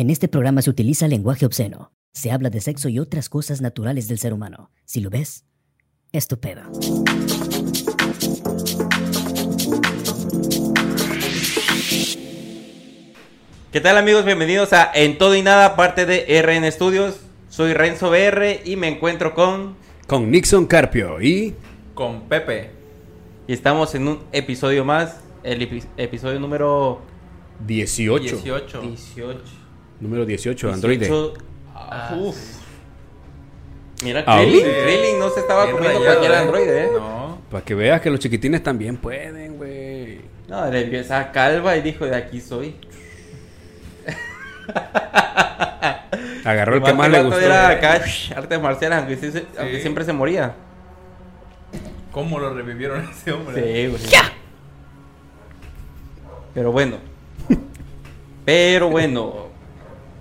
En este programa se utiliza lenguaje obsceno. Se habla de sexo y otras cosas naturales del ser humano. Si lo ves, es tu pedo. ¿Qué tal amigos? Bienvenidos a En Todo y Nada, parte de RN Studios. Soy Renzo BR y me encuentro con... Con Nixon Carpio y... Con Pepe. Y estamos en un episodio más, el epi- episodio número 18. 18. 18. Número 18, Android. 18. Ah, Ah, uf. Mira, Ah, Krillin, sí. Krillin no se estaba Bien comiendo rayado, cualquier ¿eh? androide, ¿eh? No. Para que veas que los chiquitines también pueden, güey. No, le vio esa calva y dijo, de aquí soy. Agarró el que más le gustó. Era acá, artes marciales, aunque, sí aunque siempre se moría. ¿Cómo lo revivieron a ese hombre? Sí, güey. Pero bueno. Pero bueno.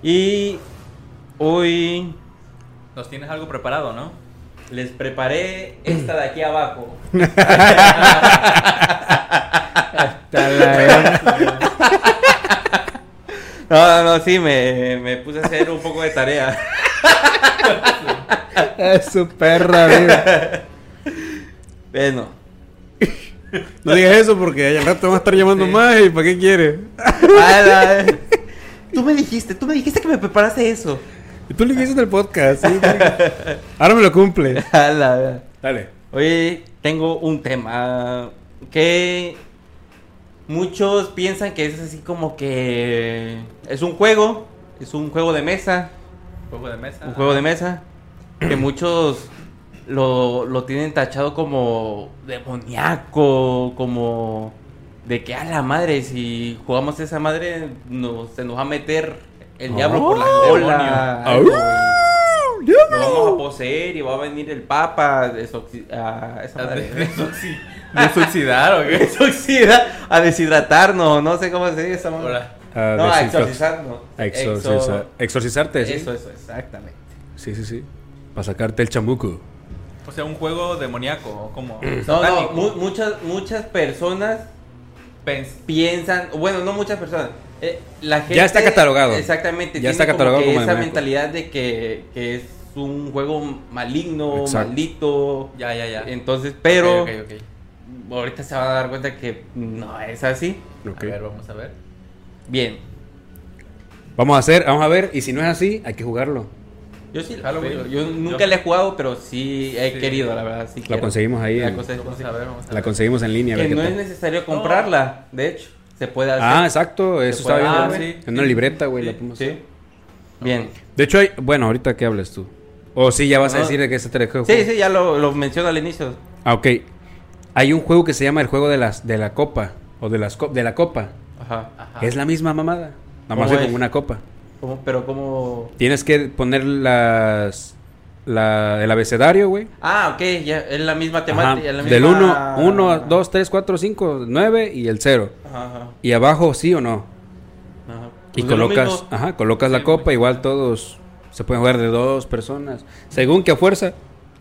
Y hoy Nos tienes algo preparado, ¿no? les preparé esta de aquí abajo. No, no, no, sí, me, me puse a hacer un poco de tarea. Es su perra, mira. Bueno, No digas eso porque al rato van a estar llamando más y ¿para qué quiere? Tú me dijiste, tú me dijiste que me preparaste eso. Y tú le dijiste en el podcast. ¿sí? Ahora me lo cumple. A la- Dale. Hoy tengo un tema que muchos piensan que es así como que es un juego, es un juego de mesa, Juego de mesa. un juego de mesa, que muchos lo, lo tienen tachado como demoníaco, como de que a la madre, si jugamos esa madre, nos, se nos va a meter el diablo por la Oh, cola. demonio. algo, y Lo vamos a poseer y va a venir el papa a esa ¿A madre. de- desoxi- ¿Desoxidar o qué? Desoxida, a deshidratarnos, no sé cómo se dice esa madre. A No, a exorcizarnos. a exorcizar- Exorcizarte, sí. Eso, eso, exactamente. Sí, sí, sí. Para sacarte el chamuco. o sea, un juego demoníaco, como No, no, mu- muchas, muchas personas piensan, bueno, no muchas personas. eh, la gente, Ya está catalogado. Exactamente. Ya tiene está catalogado que como esa mentalidad de que, que es un juego maligno, Exacto. maldito. Ya, ya, ya. Entonces, pero Ok, ok, ok. ahorita se van a dar cuenta que no es así. A ver, vamos a ver. Bien. Vamos a hacer, vamos a ver. Y si no es así, hay que jugarlo. Yo sí, Jalo, yo, nunca Yo- la he jugado, pero sí he Sí. querido, la verdad. Sí La quiero. conseguimos ahí. La en- cosa es Vamos a ver, vamos a ver. la conseguimos en línea. que no es necesario comprarla, de hecho. Se puede hacer. Ah, exacto. Eso ah, sí. En una libreta, güey. la Sí, podemos hacer. Bien. De hecho, hay, bueno, ahorita que hablas tú. O sí, ya vas a decir de qué se trata. Sí, sí, ya lo, lo menciono al inicio. Ah, ok. Hay un juego que se llama el juego de las de la copa o de las de la copa. Ajá. Ajá. Es la misma mamada. Nada más con una copa. ¿Cómo- pero como... Tienes que poner las la el abecedario, güey. Ah, ok, ya es la misma temática. la Del misma- 1, 1, 2, 3, 4, 5, 9 y el 0. Ajá, Y abajo sí o no. ajá. Y Pues es lo colocas, mismo. ajá, colocas la Sí, copa, pues. igual todos se pueden jugar de dos personas. Según que a fuerza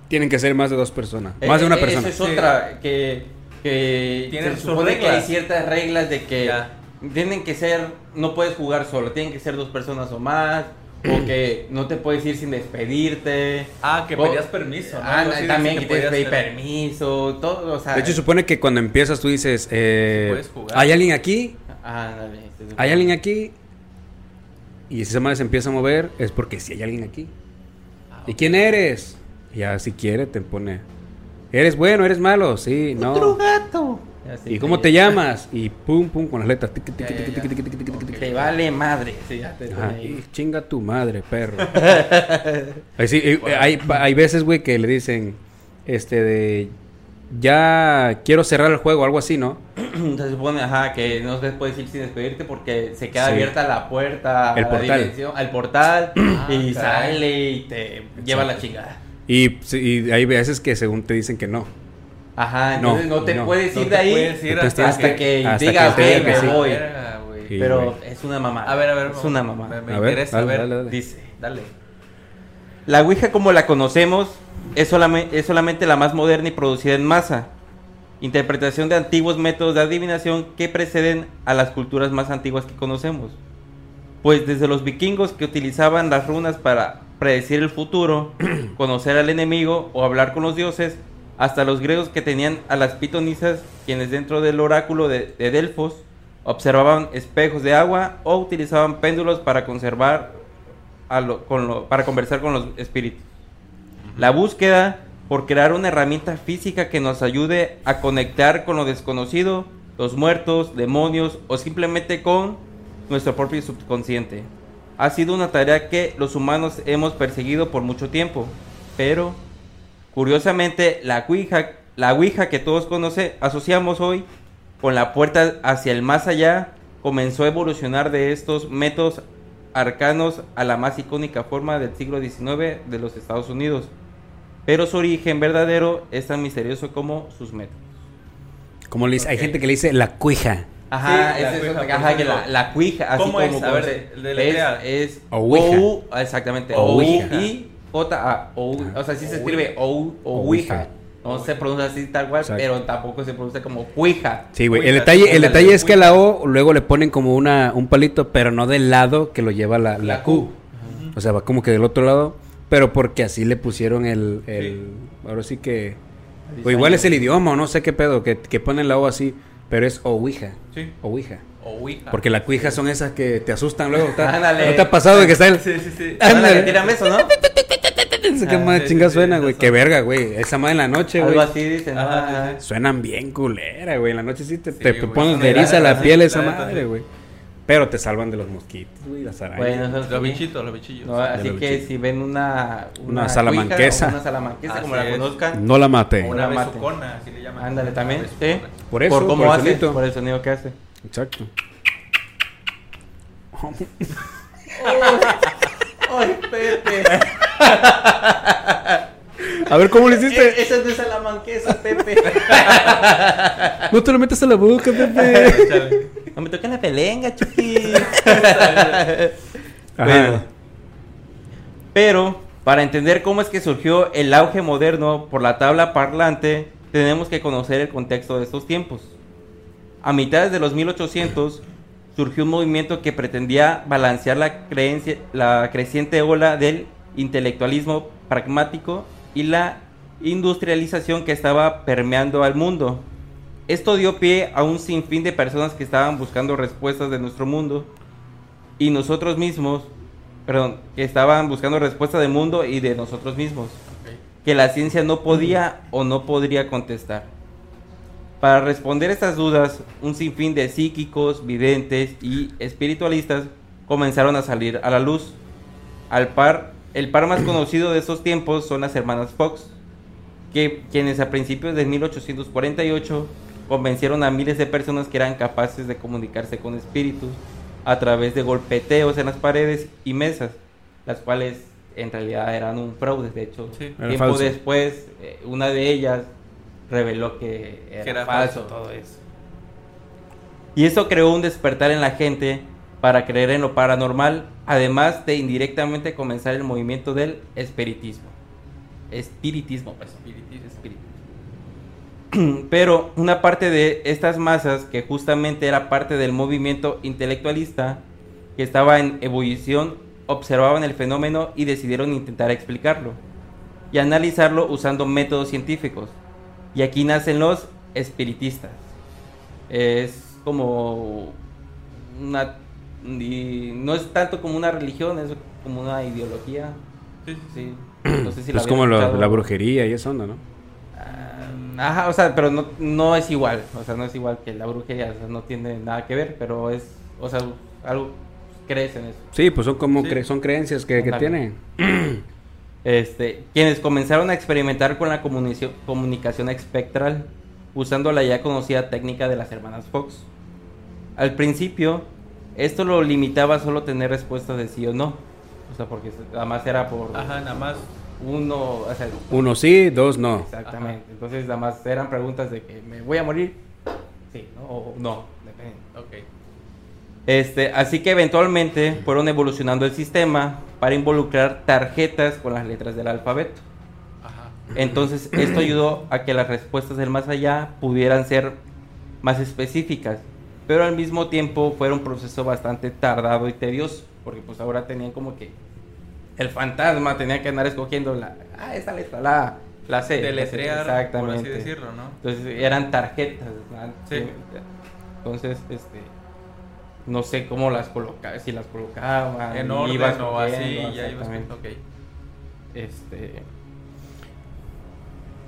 tienen que ser más de dos personas, Eh, más de una eh, persona. Esa es Sí. otra que, que Tiene se supone que hay reglas. ciertas reglas de que Ya. Tienen que ser, no puedes jugar solo, tienen que ser dos personas o más, o que no te puedes ir sin despedirte. Ah, que O- pedías permiso. ¿no? Ah, así también que tienes que pedir hacer. permiso, todo, o sea. De hecho, supone que cuando empiezas tú dices, eh, Sí puedes jugar. ¿hay alguien aquí? Ah, dale, ¿Hay alguien aquí? Y si esa madre se empieza a mover, es porque sí hay alguien aquí. Ah, ¿Y quién eres? Ya si quiere te pone, ¿eres bueno, eres malo? Sí, Otro no. gato. Así ¿Y cómo te llamas? Y pum, pum, con las letras. Te vale madre. Sí, ya te Ajá, pone ahí. y chinga tu madre, perro. Ahí sí, eh, hay, hay veces, güey, que le dicen, este, de, ya quiero cerrar el juego, algo así, ¿no? Se supone, ajá, que no te puedes ir sin despedirte porque se queda Sí. abierta la puerta El portal. al portal Ah, y sale y te lleva la chingada. Y, y hay veces que según te dicen que no. Ajá, No, entonces no, te no. puedes No ir te de ahí puedes ir Entonces hasta, hasta que hasta digas, que te "Ok, diga que me sí". voy. Verga, güey. Sí. Pero es una mamá. A ver, a ver. Es una mamá. Me, me A ver, interesa, dale, a ver. dale, dale. Dice, Dale. la Ouija como la conocemos es, solame- es solamente la más moderna y producida en masa. Interpretación de antiguos métodos de adivinación que preceden a las culturas más antiguas que conocemos. Pues desde los vikingos que utilizaban las runas para predecir el futuro, conocer al enemigo o hablar con los dioses, hasta los griegos que tenían a las pitonisas, quienes dentro del oráculo de, de Delfos observaban espejos de agua o utilizaban péndulos para conservar a lo- con lo- para conversar con los espíritus. La búsqueda por crear una herramienta física que nos ayude a conectar con lo desconocido, los muertos, demonios o simplemente con nuestro propio subconsciente. Ha sido una tarea que los humanos hemos perseguido por mucho tiempo, pero curiosamente la Ouija, la Ouija que todos conoce, asociamos hoy con la puerta hacia el más allá, comenzó a evolucionar de estos métodos arcanos a la más icónica forma del siglo XIX de los Estados Unidos. Pero su origen verdadero es tan misterioso como sus métodos. Como le dice, hay gente que le dice la cuija. Ajá, Sí, la es cuija, ajá, que la, la cuija, así ¿Cómo como es? A ver, de- es. O, exactamente, O. I, J, O, o sea, sí se escribe O, o Ouija. No se pronuncia así tal cual, Exacto. pero tampoco se pronuncia como cuija. Sí, güey. El detalle, el detalle es que la O luego le ponen como una, un palito, pero no del lado que lo lleva la, la La Q. Q. O sea, va como que del otro lado, pero porque así le pusieron el... el Ahora sí que... O igual es el idioma, o no sé qué pedo, que, que ponen la O así, pero es Ouija. Sí. Ouija. Ouija. Porque las cuijas son esas que te asustan luego. ¿No te ha pasado de que está el... Sí, sí, sí. Ándale. Ándale, tírame eso, ¿no? ¿Qué Ah, más sí, chinga sí, suena, güey? Qué verga, güey. Esa madre en la noche, Algo güey. así dicen. Sí. Suenan bien culera, güey. En la noche sí te, Sí, te pones de eriza la piel esa madre, güey. Pero te salvan de los mosquitos, güey, las arañas. Bueno, Los sí. bichitos, los bichillos. No, así los que bichitos. si ven una... Una salamanquesa. cuija o Una salamanquesa, como la conozcan. no la maté. O una Una mate. besucona, así le llaman. Ándale, también. Una. Por eso, por cómo por el hace, por el sonido que hace. Exacto. ¡Ay, Pepe! A ver, ¿cómo le hiciste? Esa no es salamanquesa, Pepe. No te lo metas a la boca, Pepe. No me toquen la pelenga, chupi. Bueno. Pero, para entender cómo es que surgió el auge moderno por la tabla parlante, tenemos que conocer el contexto de estos tiempos. A mitades de los 1800 surgió un movimiento que pretendía balancear la, creencia, la creciente ola del intelectualismo pragmático y la industrialización que estaba permeando al mundo. Esto dio pie a un sinfín de personas que estaban buscando respuestas de nuestro mundo y nosotros mismos, perdón, que estaban buscando respuestas del mundo y de nosotros mismos, que la ciencia no podía o no podría contestar. Para responder estas dudas, un sinfín de psíquicos, videntes y espiritualistas comenzaron a salir a la luz. Al par, el par más conocido de estos tiempos son las hermanas Fox, que quienes a principios de 1848 convencieron a miles de personas que eran capaces de comunicarse con espíritus a través de golpeteos en las paredes y mesas, las cuales en realidad eran un fraude. De hecho, Sí. Tiempo falso. después, eh, una de ellas reveló que era, Que era falso, falso. todo eso. Y eso creó un despertar en la gente para creer en lo paranormal, además de indirectamente comenzar el movimiento del espiritismo. Espiritismo, pues. espiritismo. Pero una parte de estas masas, que justamente era parte del movimiento intelectualista, que estaba en ebullición, observaban el fenómeno y decidieron intentar explicarlo y analizarlo usando métodos científicos. Y aquí nacen los espiritistas. Es como una... y no es tanto como una religión, es como una ideología. Sí, sí. No sé si la es habían como la, brujería y esa onda, ¿no? Ah, Ajá, o sea, pero no, no es igual, o sea, no es igual que la brujería, o sea, no tiene nada que ver, pero es, o sea, algo crees en eso. Sí, pues son como Sí. cre- son creencias que, que tienen. Este, quienes comenzaron a experimentar con la comunicación espectral usando la ya conocida técnica de las hermanas Fox. Al principio, esto lo limitaba a solo tener respuestas de sí o no, o sea, porque además era por Ajá, nada más. uno, o sea, Uno sí, dos no. Exactamente. Entonces, nada más eran preguntas de que me voy a morir. Sí, ¿no? O no, depende. Ok. Este, así que eventualmente fueron evolucionando el sistema para involucrar tarjetas con las letras del alfabeto. Ajá. Entonces, esto ayudó a que las respuestas del más allá pudieran ser más específicas, pero al mismo tiempo fue un proceso bastante tardado y tedioso, porque pues ahora tenían como que el fantasma tenía que andar escogiendo la, ah, esta letra, la, la C. Deletrear, por así Exactamente. decirlo, ¿no? Entonces eran tarjetas. Sí. Entonces, este, no sé cómo las colocaba, si las colocaba, En orden ibas o así, ya ibas... exactamente. Ok. Este,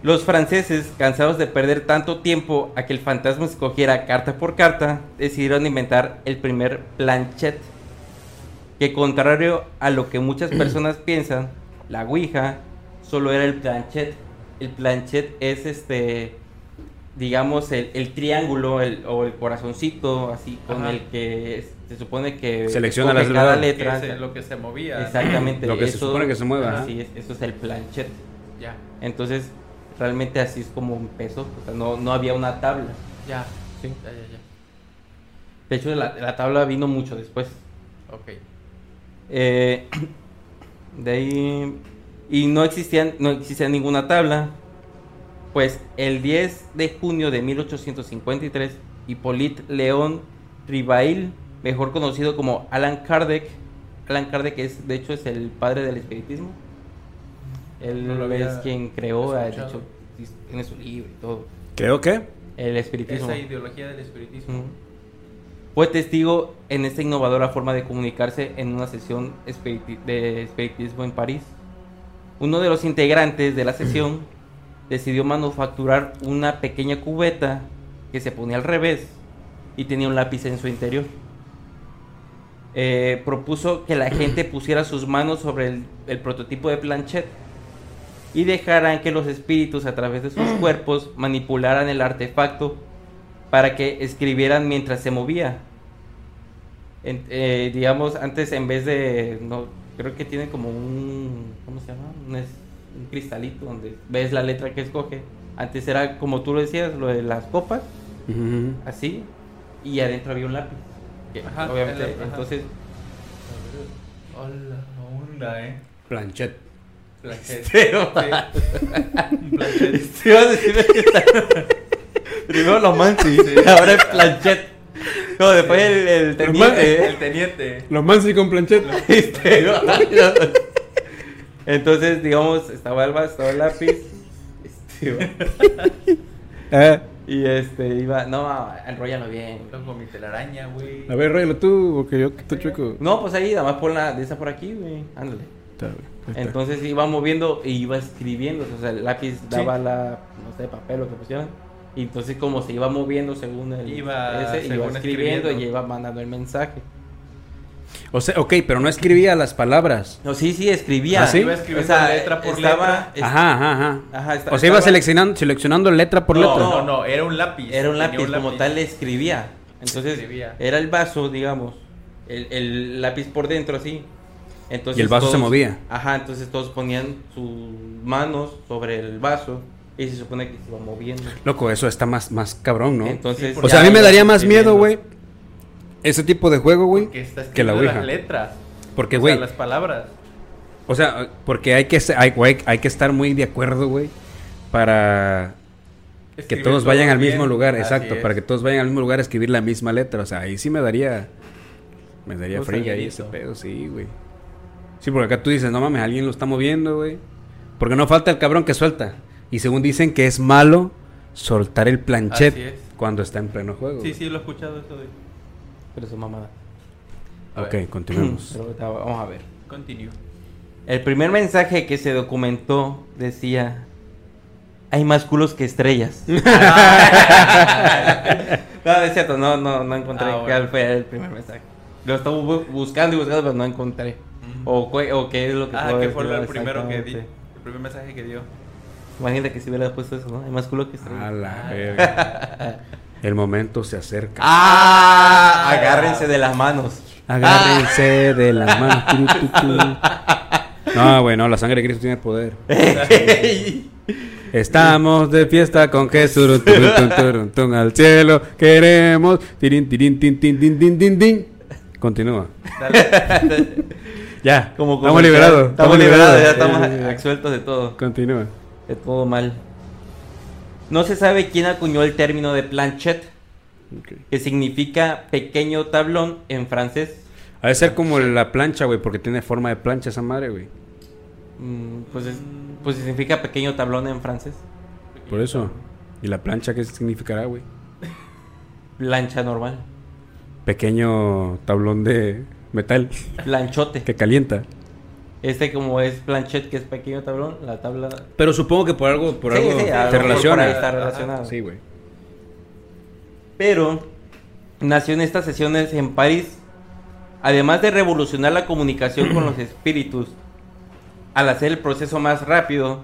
los franceses, cansados de perder tanto tiempo a que el fantasma escogiera carta por carta, decidieron inventar el primer planchet. Que contrario a lo que muchas personas piensan, la Ouija solo era el planchet. El planchet es este, digamos, el, el triángulo el- o el corazoncito, así, con Ajá. el que se supone que Selecciona las cada letras. letra. Que es lo que se movía. Exactamente. Lo que se supone que se mueva. Así es, eso es el planchet. Ya, Entonces, realmente así es como empezó. O sea, no, no había una tabla. ya. Sí. Ya, ya, ya. De hecho, la, la tabla vino mucho después. Ok. Eh, de ahí. Y no existían, no existía ninguna tabla. Pues el 10 de junio de 1853, Hippolyte León Rivail, mejor conocido como Alan Kardec, Alan Kardec es, de hecho, es el padre del espiritismo. Él No lo es quien creó, hecho, tiene su libro y todo. Creo que. El espiritismo. Esa ideología del espiritismo. Fue testigo en esta innovadora forma de comunicarse en una sesión espiriti- de espiritismo en París. Uno de los integrantes de la sesión decidió manufacturar una pequeña cubeta que se ponía al revés y tenía un lápiz en su interior. Eh, propuso que la gente pusiera sus manos sobre el, el prototipo de planchet y dejaran que los espíritus a través de sus cuerpos manipularan el artefacto para que escribieran mientras se movía. En- eh, digamos, antes en vez de, no, creo que tiene como un, ¿cómo se llama? Un, es- un cristalito donde ves la letra que escoge. Antes era, como tú lo decías, lo de las copas, así, y adentro había un lápiz. Que, Ajá, obviamente, el- ajá. entonces, Hola, onda, eh. Planchet. Planchet. Pero- Sí. Un planchet. te iba a decir que está- primero lo mansi, ahora el planchet. No, después el, el teniente. El teniente. Lo mansi con planchet. Este. Entonces, digamos, estaba el vaso, estaba el lápiz. Este, Eh, y este, iba, no, enróllalo bien. Luego mi telaraña, güey. a ver, róyalo tú, porque yo te chueco. No, pues ahí, nada más pon la de esa por aquí, güey. Ándale. Está. Entonces iba moviendo y iba escribiendo. O sea, el lápiz daba la, no sé, papel o que pusieran. Y entonces, como se iba moviendo según el. Iba ese, iba según escribiendo, escribiendo. y iba mandando el mensaje. O sea, ok, pero no escribía las palabras. No, sí, sí, escribía. ¿Ah, sí? Iba escribiendo letra por letra. es- Ajá, ajá, ajá. O sea, iba seleccionando, seleccionando letra por no, letra. No, no, era un lápiz. Era un Tenía lápiz, como tal le escribía. Entonces, Escribía. era el vaso, digamos. El, el lápiz por dentro, así. Entonces, Y el vaso se movía. Ajá, entonces todos ponían sus manos sobre el vaso y se supone que se iba moviendo. Loco, eso está más, más cabrón, ¿no? Entonces, o sea, a mí me daría más miedo, güey. Ese tipo de juego, güey. Que la Ouija. las letras. Porque, O güey. sea, las palabras. O sea, porque hay que, hay, güey, hay que estar muy de acuerdo, güey. Para que Escribir todos todo vayan al bien. mismo lugar. Así Exacto, es. para que todos vayan al mismo lugar a escribir la misma letra. O sea, ahí sí me daría. Me daría fringa ahí ese pedo, sí, güey. Sí, porque acá tú dices, no mames, alguien lo está moviendo, güey. Porque no falta el cabrón que suelta. Y según dicen que es malo soltar el planchet es. cuando está en pleno juego. Sí, sí, lo he escuchado eso de... Pero su mamada. A Ok, ver. continuemos. Pero vamos a ver. Continue. El primer mensaje que se documentó decía: Hay más culos que estrellas. no, es cierto, no, no, no encontré Ah, bueno. cuál fue el primer mensaje. Lo estaba bu- buscando y buscando, pero no encontré. O, cu- o qué es lo que Ah, que fue el primero que di. El primer mensaje que dio. Imagínate que si hubiera puesto eso, ¿no? Hay más culo que estrellas. A la verga. El momento se acerca. ¡Ah! Agárrense de las manos. Agárrense de la mano. Tu, tu, tu. No, güey, no, la sangre de Cristo tiene poder. Estamos de fiesta con Jesús. al cielo queremos. Tirin, tirin, tin, tin, tin, tin, tin, tin. Continúa. Dale. Ya, Como estamos liberados. Estamos liberados, ya Sí, estamos absueltos de todo. Continúa. De todo mal. No se sabe quién acuñó el término de planchet, Ok. que significa pequeño tablón en francés. Ha de ser como la plancha, güey, porque tiene forma de plancha esa madre, güey. Mm, pues, es- pues significa pequeño tablón en francés. Por eso. ¿Y la plancha qué significará, güey? Plancha normal. Pequeño tablón de metal Planchote. que calienta. Este como es planchet, que es pequeño tablón, la tabla... Pero supongo que por algo, por Sí, algo sí, relaciona. por está relacionado. Sí, güey. Pero nació en estas sesiones en París, además de revolucionar la comunicación con los espíritus, al hacer el proceso más rápido,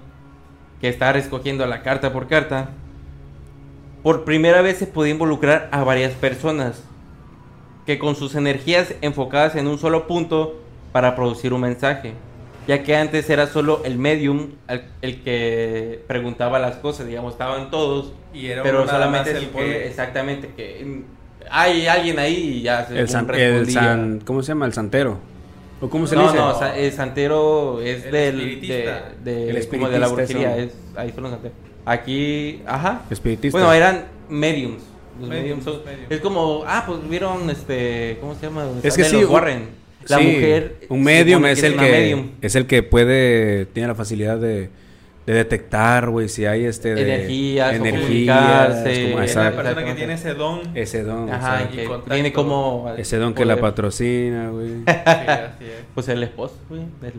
que estar escogiendo la carta por carta, por primera vez se podía involucrar a varias personas, que con sus energías enfocadas en un solo punto para producir un mensaje, ya que antes era solo el medium al- el que preguntaba las cosas, digamos, estaban todos, Y era pero solamente el que- exactamente que hay alguien ahí y ya se El, san- el ¿Cómo se llama? El santero. ¿O cómo se no, le dice? no, el santero es El del espiritista. de, de- El como de la brujería, son. es, ahí son los santeros. Aquí, ajá. Espiritista. Bueno, eran mediums. Los son- mediums. es como, ah, pues vieron este, ¿cómo se llama? Es que sí, los Warren. La Sí, mujer Un medium es que el que medium. es el que puede tiene la facilidad de, de detectar, güey, si hay este de Energías, o energías, comunicarse, como Es esa- la persona que tiene ese don. Sí, ese don, Ajá, que y contacto. tiene como ese don que la poder. patrocina, güey. así es. Pues el esposo, güey. del-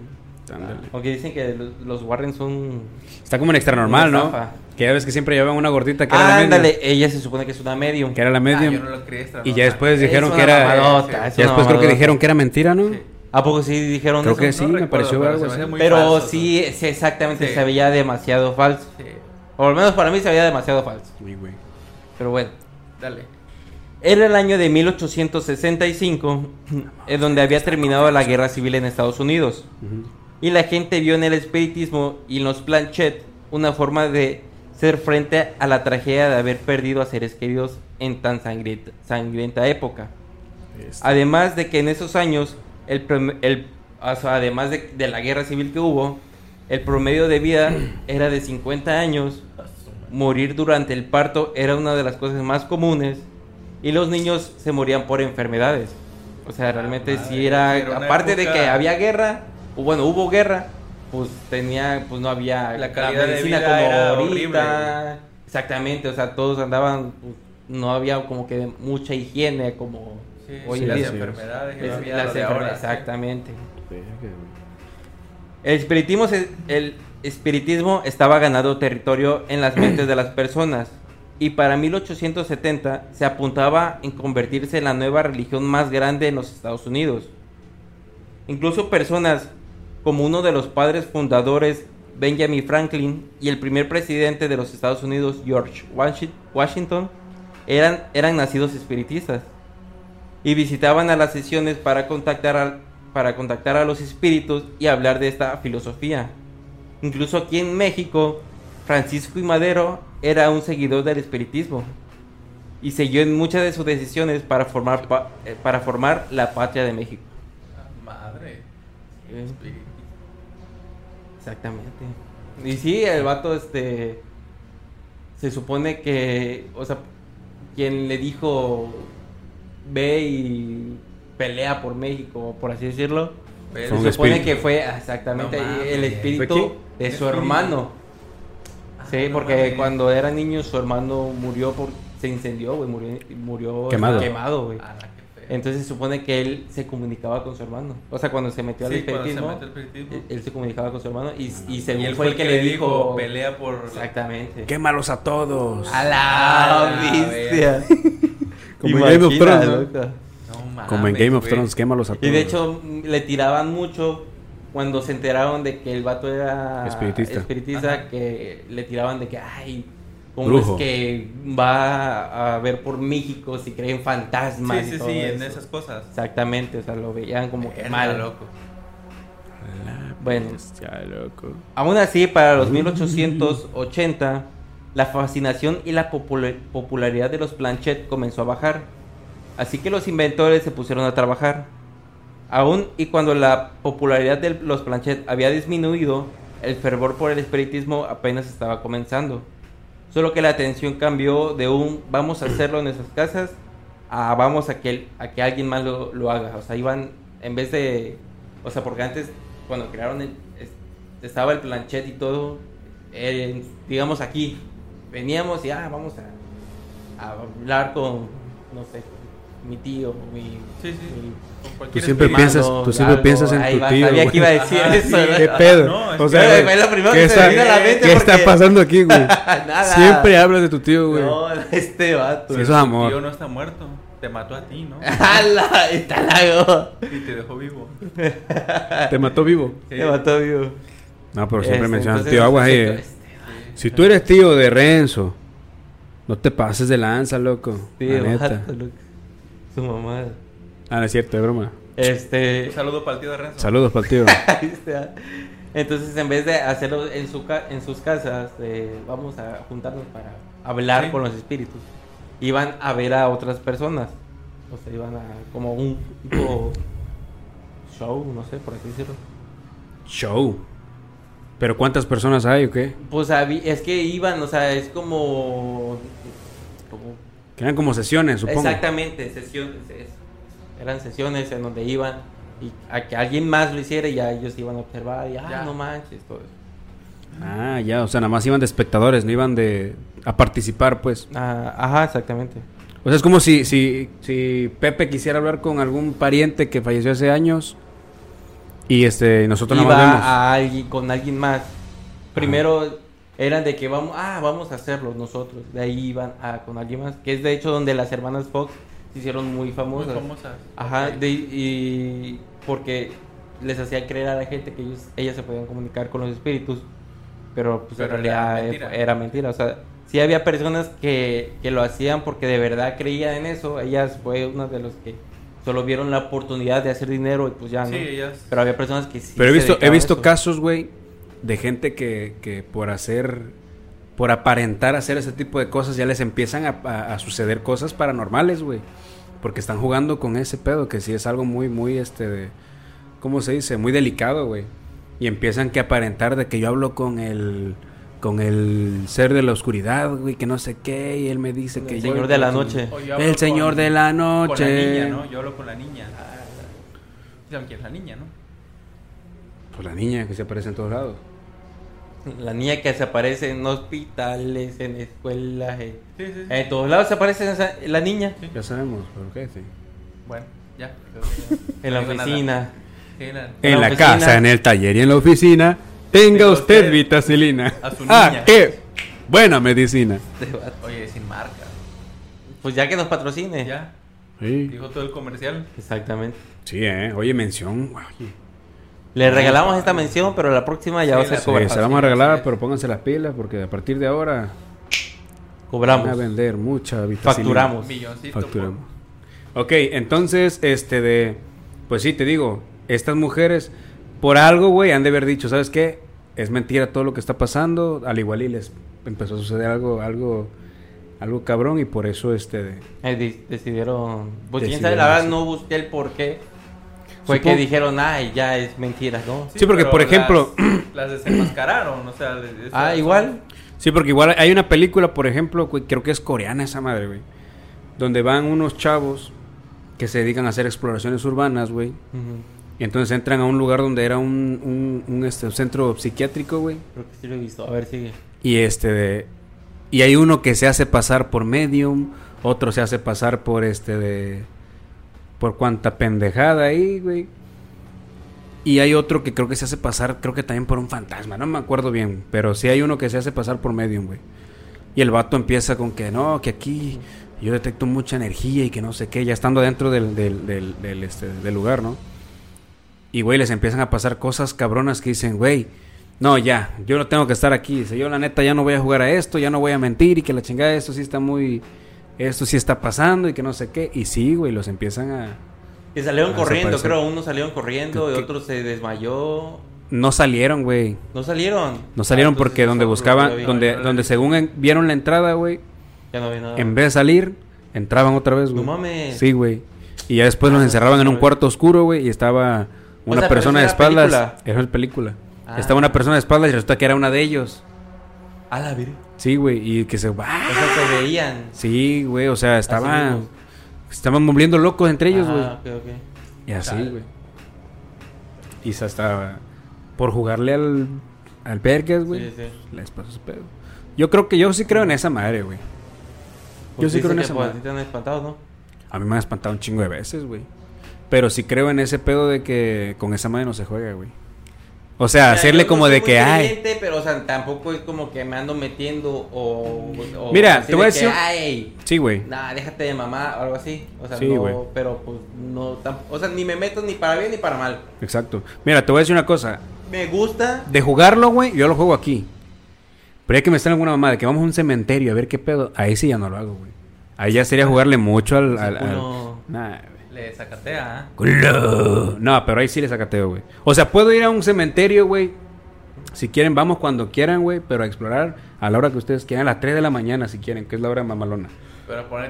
Ándale. Aunque dicen que los, Warren son Está como en extra normal, ¿no? Que ya ves que siempre llevaban una gordita que era la medium. Ándale, ella se supone que es una medium. Que era la Ah, medium. yo no lo creí extra y ya después dijeron Es que era mamadota, Ya es después creo que dijeron que era mentira, ¿no? Sí. ¿A poco sí dijeron Creo eso? que sí, me recuerdo, pareció pero algo me muy Pero falso, sí, sí, exactamente, Sí. se veía demasiado falso. Sí. O al menos para mí se veía demasiado falso. Sí, güey. Pero bueno. Dale. Era el año de 1865, en donde había terminado la guerra civil en Estados Unidos. Ujú. Y la gente vio en el espiritismo y en los planchet una forma de ser frente a la tragedia de haber perdido a seres queridos en tan sangrienta, sangrienta época. Este, Además de que en esos años, el, prom- el- o sea, además de, de la guerra civil que hubo, el promedio de vida era de 50 años, morir durante el parto era una de las cosas más comunes y los niños se morían por enfermedades. O sea, realmente madre, sí era, aparte de que había guerra, bueno, hubo guerra, pues tenía, pues no había La calidad de medicina vida era ahorita. horrible. Exactamente, o sea, todos andaban, pues, no había como que mucha higiene como Sí, hoy sí, en las día. enfermedades Es- no las enfermedades, ahora, exactamente. El espiritismo, se- el espiritismo estaba ganando territorio en las mentes de las personas y para 1870 se apuntaba en convertirse en la nueva religión más grande en los Estados Unidos. Incluso personas como uno de los padres fundadores, Benjamin Franklin, y el primer presidente de los Estados Unidos, George Washi- Washington, eran, eran nacidos espiritistas y visitaban a las sesiones para contactar, al- para contactar a los espíritus y hablar de esta filosofía. Incluso aquí en México, Francisco y Madero era un seguidor del espiritismo y siguió en muchas de sus decisiones para formar, pa- eh, para formar la patria de México. Madre. Espíritu. Exactamente. Y sí, el vato, este. Se supone que. O sea, quien le dijo. Ve y pelea por México, por así decirlo. Se supone espíritu. que fue exactamente No el ¿Fue espíritu de su hermano. Sí, Ah, no porque cuando era niño su hermano murió por. Se incendió, güey. Murió, murió Quemado. quemado, güey. Entonces se supone que él se comunicaba con su hermano. O sea, cuando se metió al Sí, cuando se espiritismo, metió al espiritismo. él, él se comunicaba con su hermano y, y Y según él fue el que, le dijo, pelea por... Exactamente. Quémalos a todos. A la bestia. Como en Game of Thrones, ¿no? Como en Game of. Thrones, quémalos a todos. Y de hecho le tiraban mucho cuando se enteraron de que el vato era Espiritista. espiritista, que le tiraban de que, ay, ¿cómo Brujo. es que va a ver por México si creen fantasmas? Sí, y sí, todo sí, en esas cosas. Exactamente, o sea, lo veían como que mal. loco. La Bueno. bestia, loco. Aún así, para los 1880, la fascinación y la popula- popularidad de los planchet comenzó a bajar. Así que los inventores se pusieron a trabajar. Aún y cuando la popularidad de los planchet había disminuido, el fervor por el espiritismo apenas estaba comenzando. Solo que la atención cambió de un vamos a hacerlo en nuestras casas a vamos a que, a que alguien más lo, lo haga. O sea, iban en vez de, o sea, porque antes cuando crearon el, es- estaba el planchet y todo, eh, digamos aquí, veníamos y ah, vamos a, a hablar con, no sé, mi tío, mi, Sí, sí. mi Tú cualquier siempre piensas, tú siempre algo, piensas en tu va, tío. Sabía güey. que iba a decir Ajá, eso. sí. ¿no? ¿Qué pedo? No, es o que- sea, Güey, güey, lo primero ¿qué que se está, me vino a la mente ¿qué está porque- pasando aquí, güey? Nada. Siempre hablas de tu tío, güey. No, este vato. Sí, eso es Tu amor. tío no está muerto. Te mató a ti, ¿no? ¡Hala! Está lago. Y te dejó vivo. Te mató vivo. Me mató vivo. No, pero siempre Este, mencionas tío Aguas ahí. este, eh. Si tú eres tío de Renzo, no te pases de lanza, loco. Sí, la neta. vato, loco. Su mamá. Ah, no es cierto, es broma. Este. Un saludo para el tío de Renzo. Saludos para el tío. Ahí está. Entonces, en vez de hacerlo en, su ca- en sus casas, eh, vamos a juntarnos para hablar Sí. con los espíritus. Iban a ver a otras personas. O sea, iban a como un tipo show, no sé, por así decirlo. Show. ¿Pero cuántas personas hay o qué? Pues es que iban, o sea, es como... como Que eran como sesiones, supongo. Exactamente, sesiones. es- eran sesiones en donde iban y a que alguien más lo hiciera y ya ellos iban a observar y, ah, Ya. no manches, todo eso. Ah, ya, o sea, nada más iban de espectadores, no iban de a participar, pues. Ah, ajá, exactamente. O sea, es como si, si, si Pepe quisiera hablar con algún pariente que falleció hace años y este nosotros nada más Iba vemos. a alguien, con alguien más. Primero eran de que vamos, ah, vamos a hacerlo nosotros. De ahí iban a, con alguien más. Que es de hecho donde las hermanas Fox se hicieron muy Muy famosas. famosas. Ajá, Ok. de- y porque les hacía creer a la gente que ellos, ellas se podían comunicar con los espíritus, pero pues Pero en era realidad mentira. era mentira. O sea, sí había personas que, que lo hacían porque de verdad creían en eso. Ellas fue una de los que solo vieron la oportunidad de hacer dinero y pues ya no. Sí, ellas. Pero había personas que sí. Pero he se visto, he visto eso. casos, güey, de gente que, que por hacer, por aparentar hacer ese tipo de cosas, ya les empiezan a, a- a suceder cosas paranormales, güey. Porque están jugando con ese pedo, que sí es algo muy, muy, este, de, ¿cómo se dice? Muy delicado, güey. Y empiezan que aparentar de que yo hablo con el, con el ser de la oscuridad, güey, que no sé qué, y él me dice El que yo... señor de la noche. Yo El señor con- de la noche. Con la niña, ¿no? Yo hablo con la niña. Ah, ¿Saben quién es la niña, no? Pues la niña que se aparece en todos lados. La niña que se aparece en hospitales, en escuelas, en, Sí, sí, sí. en todos lados se aparece esa- la niña. Ya sabemos, ¿por qué? Sí. Bueno, ya. En la oficina. En En la oficina. casa, en el taller y en la oficina, tenga usted usted vitacilina. a su Ah, niña. qué buena medicina. Oye, sin marca. Pues ya que nos patrocine. Ya. Sí, Dijo todo el comercial. Exactamente. sí eh. Oye, mención. Oye. Le regalamos esta mención, pero la próxima ya Sí, va a ser la- Sí, cobrada. se la vamos a regalar, pero pónganse las pilas porque a partir de ahora van a Cobramos. vender mucha vitacilina. Facturamos. Facturamos. Ok, entonces, este de. Pues sí, te digo, estas mujeres, por algo, güey, han de haber dicho, ¿sabes qué? Es mentira todo lo que está pasando. Al igual y les empezó a suceder algo, algo, algo cabrón, y por eso, este de. Eh, de- decidieron. Pues quién sabe, la verdad no busqué el por qué. Fue Supongo- que dijeron, ay, ya es mentira, ¿no? Sí, porque, por ejemplo- Las, las desenmascararon, o sea. Ah, igual. Sí, porque igual hay una película, por ejemplo, creo que es coreana esa madre, güey. Donde van unos chavos que se dedican a hacer exploraciones urbanas, güey. Y entonces entran a un lugar donde era un, un, un, este, centro psiquiátrico, güey. Creo que sí lo he visto. A ver, sigue. Y este de- y hay uno que se hace pasar por medium, otro se hace pasar por este de por cuanta pendejada ahí, güey. Y hay otro que creo que se hace pasar, creo que también por un fantasma, no me acuerdo bien, pero sí hay uno que se hace pasar por medium, güey. Y el vato empieza con que no, que aquí yo detecto mucha energía y que no sé qué, ya estando dentro del, del, del, este, lugar, ¿no? Y, güey, les empiezan a pasar cosas cabronas que dicen, güey, no, ya, yo no tengo que estar aquí. Dice, yo la neta ya no voy a jugar a esto, ya no voy a mentir y que la chingada, esto sí está muy... Esto sí está pasando y que no sé qué. Y sí, güey, los empiezan a... Que salieron Ah, corriendo, creo. Unos salieron corriendo ¿Qué- y otro se desmayó. No salieron, güey. No salieron. No salieron Ah, porque donde buscaban, vi. donde, donde según en- vieron la entrada, güey, Ya no vi nada. en vez de salir, entraban otra vez, güey. No mames. Sí, güey. Y ya después Ah, los no, encerraban en un cuarto oscuro, güey, y estaba O una sea, persona de espaldas. película. Era una película. Ah. Estaba una persona de espaldas y resulta que era una de ellos. A la vir. Sí, güey, y que se... O sea, se veían. Sí, güey, o sea, estaban... Estaban volviendo locos entre ellos, güey. Ah, ok, ok. Y así, güey. Y hasta por jugarle al, al Perkes, güey. Sí, sí. Les pasó ese pedo. Yo creo que yo sí creo en esa madre, güey. Pues Yo sí creo en esa pues, madre. a ti te han espantado, ¿no? A mí me han espantado un chingo de veces, güey. Pero sí creo en ese pedo de que con esa madre no se juega, güey. O sea, hacerle no como de que, ay, creyente, pero, o sea, tampoco es como que me ando metiendo o... o Mira, te voy a decir- Ay, sí, güey. nah, déjate de mamá o algo así. O sea, Sí, no, pero pues no... O sea, ni me meto ni para bien ni para mal. Exacto. Mira, te voy a decir una cosa. Me gusta... De jugarlo, güey, yo lo juego aquí. Pero hay que me está alguna mamá de que vamos a un cementerio a ver qué pedo. Ahí sí ya no lo hago, güey. Ahí ya sería jugarle mucho al. al, al- Nah. Le sacatea, ¿ah? No, pero ahí sí le sacateo, güey. O sea, puedo ir a un cementerio, güey. Si quieren, vamos cuando quieran, güey. Pero a explorar a la hora que ustedes quieran, a las 3 de la mañana, si quieren, que es la hora mamalona.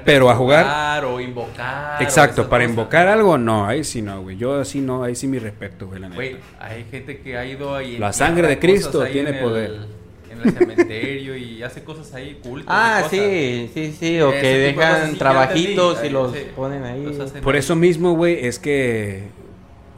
Pero, a jugar- o invocar. Exacto, para cosas. invocar algo, no. Ahí sí no, güey. Yo así no, ahí sí mi respeto, güey, la neta. Güey, hay gente que ha ido ahí. La sangre de Cristo tiene poder. En el cementerio y hace cosas ahí cultas. Ah, cosas. sí, sí, sí. O Ese que de dejan trabajitos y los Sí, ponen ahí. los Por ahí. eso mismo, güey, es que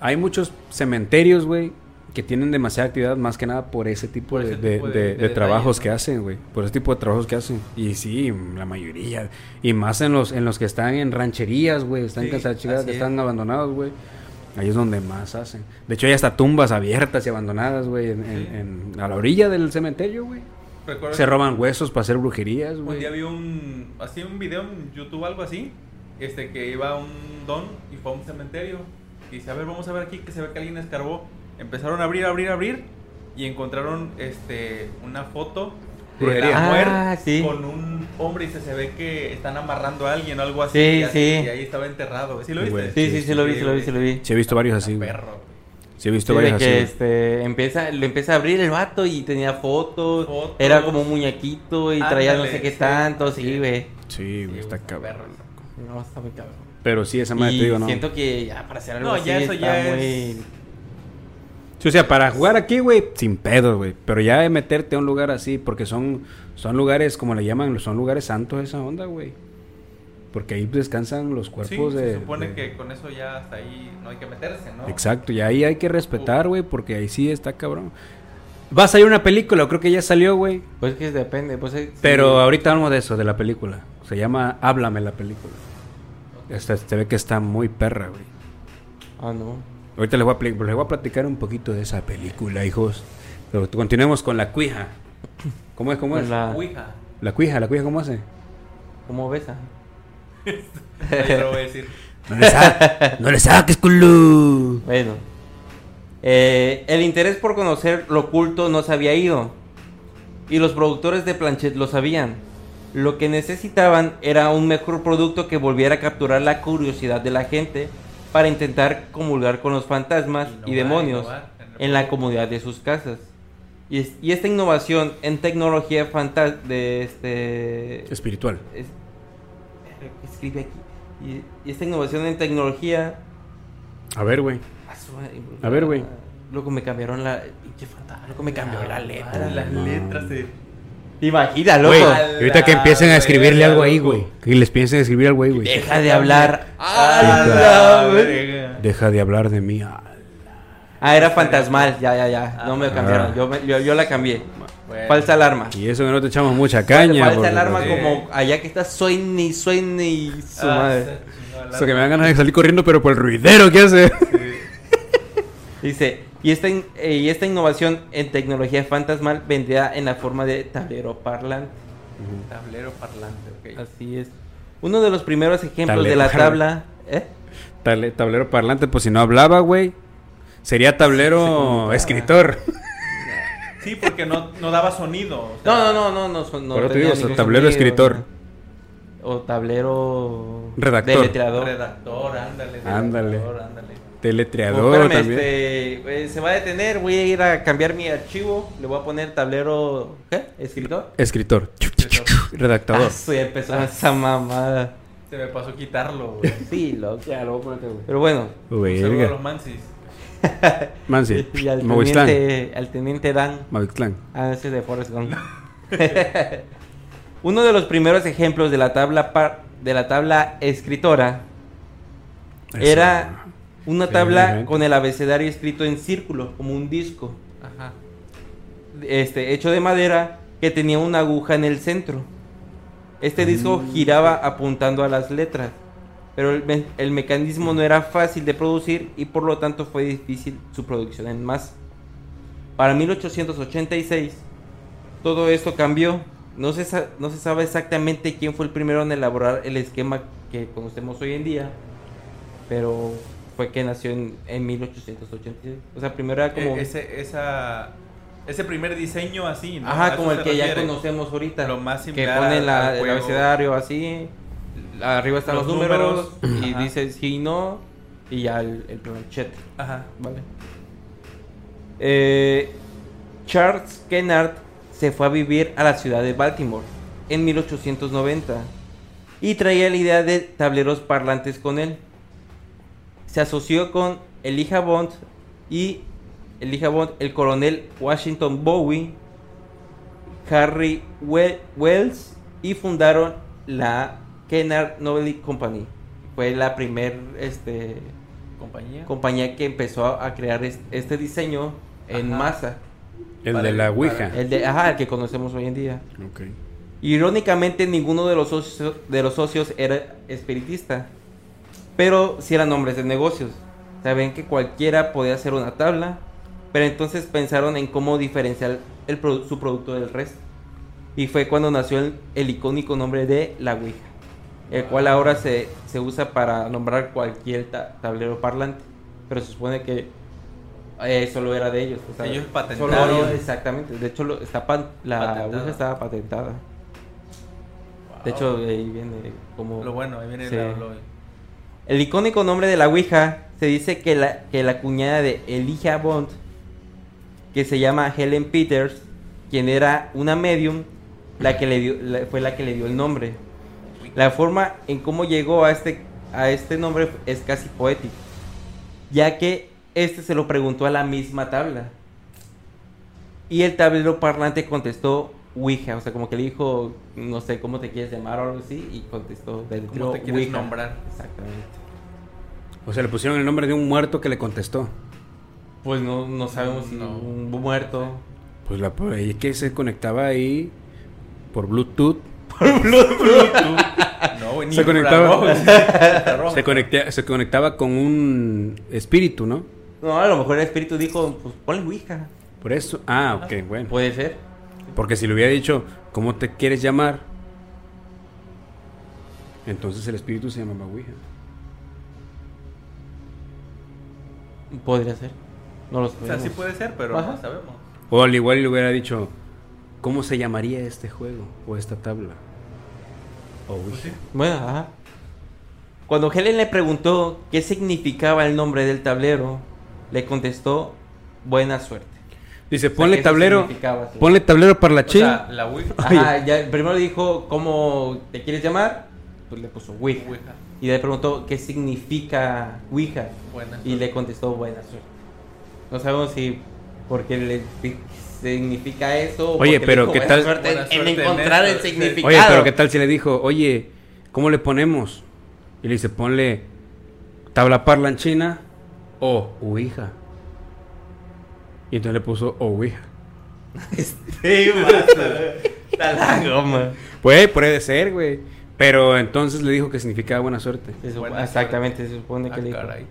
hay muchos cementerios, güey, que tienen demasiada actividad más que nada por ese tipo, Por de, ese de- tipo de- de- de de detalles, trabajos ¿no? que hacen, güey. Por ese tipo de trabajos que hacen. Y sí, la mayoría. Y más en los en los que están en rancherías, güey. Están Sí, cansadas, chicas, es. están abandonados, güey. Ahí es donde más hacen. De hecho, hay hasta tumbas abiertas y abandonadas, güey, en, en- Sí. en- a la orilla del cementerio, güey. Se roban huesos para hacer brujerías, Un güey. día vi un. Así un video en YouTube, algo así. Este que iba un don y fue a un cementerio. Y dice: A ver, vamos a ver aquí que se ve que alguien escarbó. Empezaron a abrir, abrir, abrir. Y encontraron este una foto Brujería. Ah, sí. con un hombre. Y se, se ve que están amarrando a alguien o algo así. Sí, y, así, sí. y ahí estaba enterrado. ¿Sí lo Güey. viste? Sí, sí, sí, lo vi, sí lo vi, sí lo vi. Sí, he visto varios así. Perro. Sí, he visto Sí, de varios así. que güey. este empieza, lo empieza a abrir el vato y tenía fotos, Fotos. era como un muñequito y traía no sé qué sí, tanto, así sí, güey. Sí, güey, Sí, está cabrón. perro. No, está muy cabrón. Pero sí, esa madre y te digo, no. siento que ya para hacer algo No, así ya eso está ya muy... es- Sí, o sea, para jugar aquí, güey, sin pedos, güey. Pero ya de meterte a un lugar así, porque son, son lugares, como le llaman, son lugares santos esa onda, güey. Porque ahí descansan los Sí, cuerpos de... se supone de- que con eso ya hasta ahí no hay que meterse, ¿no? Exacto, y ahí hay que respetar, güey, porque ahí sí está cabrón. Va a salir una película, creo que ya salió, güey. Pues que depende, pues... Pero sí. ahorita hablamos de eso, de la película. Se llama Háblame la película. Esta, se ve que está muy perra, güey. Ah, no. Ahorita les voy, a, les voy a platicar un poquito de esa película, hijos. Pero continuemos con la cuija. ¿Cómo es? ¿Cómo es? La- Ouija. La cuija, la cuija, ¿cómo hace? ¿Cómo besa? Ahí te lo voy a decir. No le, sa- no le saques, culo. Bueno. Eh, el interés por conocer lo oculto no se había ido. Y los productores de Planchet lo sabían. Lo que necesitaban era un mejor producto que volviera a capturar la curiosidad de la gente para intentar comulgar con los fantasmas y demonios innovar en la comodidad de sus casas. Y, es- y esta innovación en tecnología de este Espiritual. es- escribe aquí. Y, y esta innovación en tecnología A ver, güey. a su madre, A ver, güey. Luego me cambiaron la. Pinche fantasma, loco, me cambió la letra. Ah, Las letras de. Imagina, loco. Güey, A y ahorita que empiecen a escribirle algo ahí, güey. Que les piensen escribir al güey, güey. Deja de hablar. ¡A Deja- la verga! Deja de hablar de mí. Ah, Ah, era fantasmal. Ya, ya, ya. No me Ah. cambiaron. Yo, me- yo, yo la cambié. Bueno. Falsa alarma. Y eso que no te echamos mucha caña. Falsa porque- alarma sí. como allá que está suene y suene y su Ah, madre. se chingó la- Eso que me dan ganas de salir corriendo, pero por el ruidero que hace. Dice, y esta, in- eh, y esta innovación en tecnología fantasmal vendría en la forma de tablero parlante. Tablero parlante, ok. Así es. Uno de los primeros ejemplos Tablero de la tabla. ¿Eh? Table- tablero parlante, pues si no hablaba, güey. Sería tablero escritor. Sí, porque no, no daba sonido. o sea, No, no, no, no, no. son- no te digo, o sea, ningún tablero sonido, escritor. O tablero. Redactor. Deletreador. Redactor, ándale. Ándale. redactor, ándale. Oh, Teletreador espérame, también. este, eh, se va a detener, voy a ir a cambiar mi archivo, le voy a poner tablero, ¿qué? ¿Escritor? Escritor. Escritor. Redactador. Ah, sí, empezó esa mamada. Se me pasó quitarlo, güey. Sí, loco. Ya, lo voy a poner, güey. Pero bueno, Un saludo a los Mansis. Mansi. y al teniente, al teniente Dan, Mahuixtlán. ah, ese de Forrest Gump. Uno de los primeros ejemplos de la tabla par- de la tabla escritora Eso. era una Sí, tabla obviamente. con el abecedario escrito en círculo, como un disco, Ajá. este, hecho de madera, que tenía una aguja en el centro. Este disco giraba apuntando a las letras, pero el, me- el mecanismo no era fácil de producir y por lo tanto fue difícil su producción en masa. Para 1886, todo esto cambió. No se, no se sabe exactamente quién fue el primero en elaborar el esquema que conocemos hoy en día, pero fue que nació en, en 1886. O sea, primero era como... E- ese, esa, ese primer diseño así, ¿no? Ajá, como el que ya conocemos ahorita. Lo más que pone la, el abecedario así. Arriba están los, Los números, números, y ajá. dice sí y no. Y ya el, el planchete. Ajá. ¿Vale? Eh, Charles Kennard se fue a vivir a la ciudad de Baltimore en 1890 y traía la idea de tableros parlantes con él. Se asoció con Elijah Bond y Elijah Bond, el coronel Washington Bowie, Harry We- Wells y fundaron la Kennard Novelty Company. Fue la primer este, Compañía. compañía que empezó a, a crear es- este diseño en Ajá. masa. El Para- de la para- Ouija. El de, ajá, el que conocemos hoy en día. Irónicamente, ninguno de los socios, de los socios era espiritista, pero sí eran hombres de negocios. Saben que cualquiera podía hacer una tabla, pero entonces pensaron en cómo diferenciar el produ- su producto del resto. Y fue cuando nació el, el icónico nombre de la Ouija, el cual ahora se, se usa para nombrar cualquier ta- tablero parlante, pero se supone que eh, solo era de ellos. Ellos patentaron. exactamente, de hecho lo- está pan- la. Ouija estaba patentada. De hecho, ahí viene como... Lo bueno, ahí viene Sí. la- lo- El icónico nombre de la Ouija se dice que la, que la cuñada de Elijah Bond, que se llama Helen Peters, quien era una medium, la que le dio, la- fue la que le dio el nombre. La forma en cómo llegó a este, a este nombre es casi poético, ya que este se lo preguntó a la misma tabla. Y el tablero parlante contestó Ouija, o sea, como que le dijo, no sé cómo te quieres llamar o algo así, y contestó del ¿Cómo te quieres nombrar? Exactamente. O sea, le pusieron el nombre de un muerto que le contestó. Pues no, no sabemos si No. un muerto. Pues la por ahí que se conectaba ahí por Bluetooth. No, güey, ni Se conectaba. Se, conecta- se conectaba con un espíritu, ¿no? No, a lo mejor el espíritu dijo, pues ponle Ouija. Por eso. Ah, ok, bueno. Puede ser. Porque si le hubiera dicho, ¿cómo te quieres llamar? Entonces el espíritu se llamaba Ouija. Podría ser. No lo O sea, sabemos. sí puede ser, pero Ajá. no sabemos. O al igual le hubiera dicho, ¿cómo se llamaría este juego o esta tabla? O Ouija. Bueno, ajá. Cuando Helen le preguntó qué significaba el nombre del tablero, le contestó buena suerte. Dice, O sea, ponle tablero, sí. ponle tablero para la O sea, ching. la Ouija. Ajá, ya primero le dijo cómo te quieres llamar, pues le puso Ouija. Ouija. Y le preguntó qué significa Ouija. Buena Y le contestó buena suerte. No sabemos si porque le significa eso. Oye, pero dijo ¿qué tal- suerte en- encontrar el significado. Oye, pero ¿qué tal si le dijo, oye, ¿cómo le ponemos? Y le dice, ponle tabla parlanchina o Ouija. Y entonces le puso Ouija. Sí, basta. Está la goma. Pues puede ser, güey. Pero entonces le dijo que significaba buena suerte. Se supo- Buena exactamente, se supone que Ah, le dijo. caray.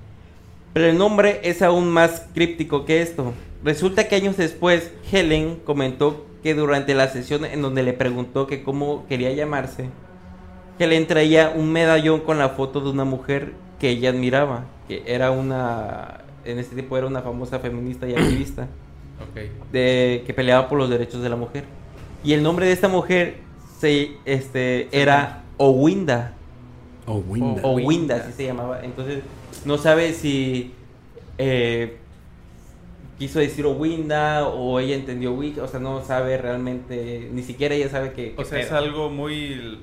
Pero el nombre es aún más críptico que esto. Resulta que años después, Helen comentó que durante la sesión en donde le preguntó que cómo quería llamarse, Helen traía un medallón con la foto de una mujer que ella admiraba, que era una, en este tiempo era una famosa feminista y activista, Ok. de, que peleaba por los derechos de la mujer. Y el nombre de esta mujer se, este, era Owinda. Owinda. O Owinda. Winda, así se llamaba. Entonces, no sabe si eh, quiso decir Owinda o ella entendió Wicca. O sea, no sabe realmente, ni siquiera ella sabe que. O sea, es algo muy.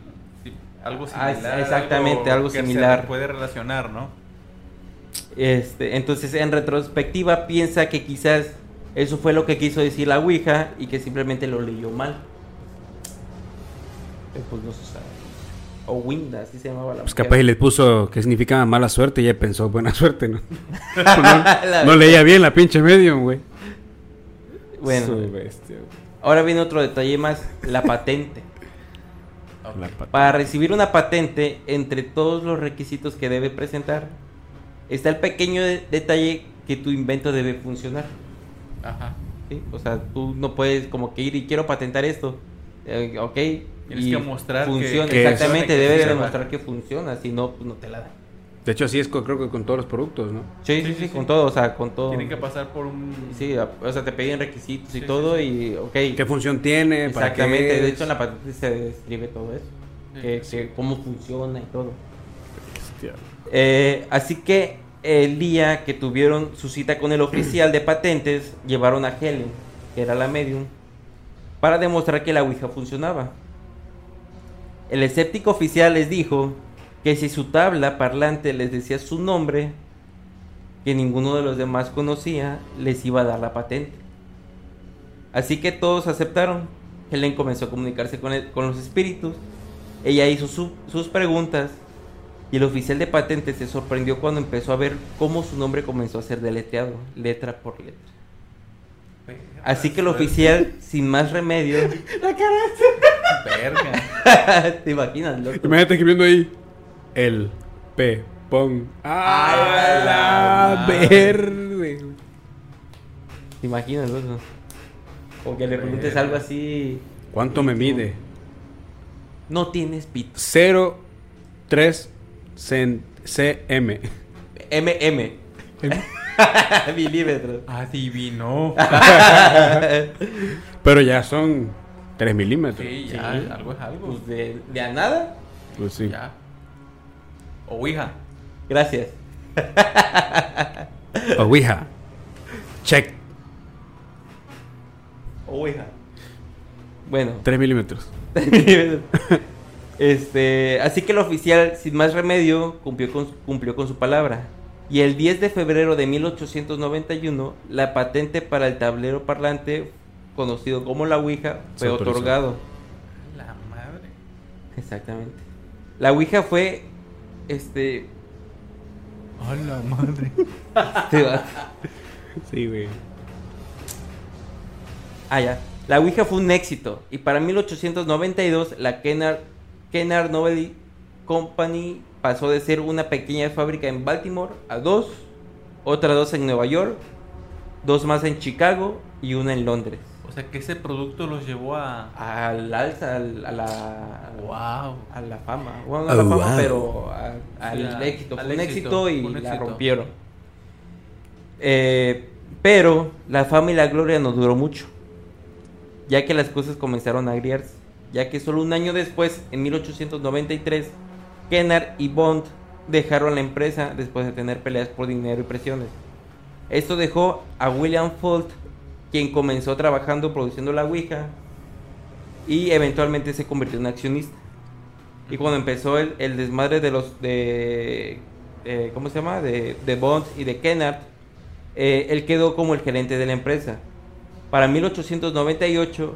Algo Ah, similar. exactamente, algo que similar. Se puede relacionar, ¿no? Este, entonces, en retrospectiva, piensa que quizás eso fue lo que quiso decir la Ouija y que simplemente lo leyó mal. Pero, Pues no sabe. O Wind, así se llamaba la Pues mujer. capaz y le puso que significaba mala suerte y ella pensó buena suerte, ¿no? No leía bien la pinche medium, güey. Bueno, Su bestia, güey. ahora viene otro detalle más, la patente. La pata. Para recibir una patente, entre todos los requisitos que debe presentar, está el pequeño de- detalle que tu invento debe funcionar. Ajá. ¿sí? O sea, tú no puedes como que ir y quiero patentar esto. Eh, ok. Tienes y que mostrar que- funciona. que Exactamente, que debe de demostrar que funciona, si no, pues no te la dan. De hecho, así es creo que con todos los productos, ¿no? Sí, sí, Sí, con sí. todo, o sea, con todo. Tienen que pasar por un... Sí, a- o sea, te piden requisitos y Sí, todo sí, y, ok. ¿Qué función tiene? ¿Para qué Exactamente, de hecho en la patente se describe todo eso. Sí, que, sí. que cómo funciona y todo. Eh, así que el día que tuvieron su cita con el oficial de patentes, llevaron a Helen, que era la medium, para demostrar que la Ouija funcionaba. El escéptico oficial les dijo que si su tabla parlante les decía su nombre, que ninguno de los demás conocía, les iba a dar la patente. Así que todos aceptaron. Helen comenzó a comunicarse con, el- con los espíritus. Ella hizo su- sus preguntas y el oficial de patentes se sorprendió cuando empezó a ver cómo su nombre comenzó a ser deletreado, letra por letra. Así que el oficial, sin más remedio, Verga. te imaginas, loco. Imagínate escribiendo ahí el P pon a la madre. verde. Te imaginas, loco. O que le preguntes Verga. algo así. ¿Cuánto me mide? No tienes pito. 0 3 cm. MM. Milímetros. Adivino. Pero ya son 3 milímetros. Sí, ya, Sí. algo es algo. Pues de, de a nada. Pues sí. Ya. O Ouija. Gracias. Ouija. Check. Oveja. Bueno. 3 milímetros. este, así que el oficial, sin más remedio, cumplió con, cumplió con su palabra. Y el 10 de febrero de 1891, la patente para el tablero parlante, conocido como la Ouija, fue otorgado. La madre. Exactamente. La Ouija fue, este, A la madre. te va- Sí, güey. Ah, ya. La Ouija fue un éxito y para 1892 la Kennard, Kennard Novelty Company pasó de ser una pequeña fábrica en Baltimore a dos, otra dos en Nueva York, dos más en Chicago y una en Londres. O sea que ese producto los llevó a. Al alza, al- a la, Wow. a la fama. Bueno, no a la Oh, fama, wow. pero a- al éxito. al Fue un éxito, éxito y la rompieron. Eh, pero la fama y la gloria no duró mucho, ya que las cosas comenzaron a agriarse, ya que solo un año después, en 1893, Kennard y Bond dejaron la empresa después de tener peleas por dinero y presiones. Esto dejó a William Folt, quien comenzó trabajando produciendo la Ouija y eventualmente se convirtió en accionista. Y cuando empezó el, el desmadre de los de eh, ¿cómo se llama? De, de Bond y de Kennard, eh, él quedó como el gerente de la empresa. Para 1898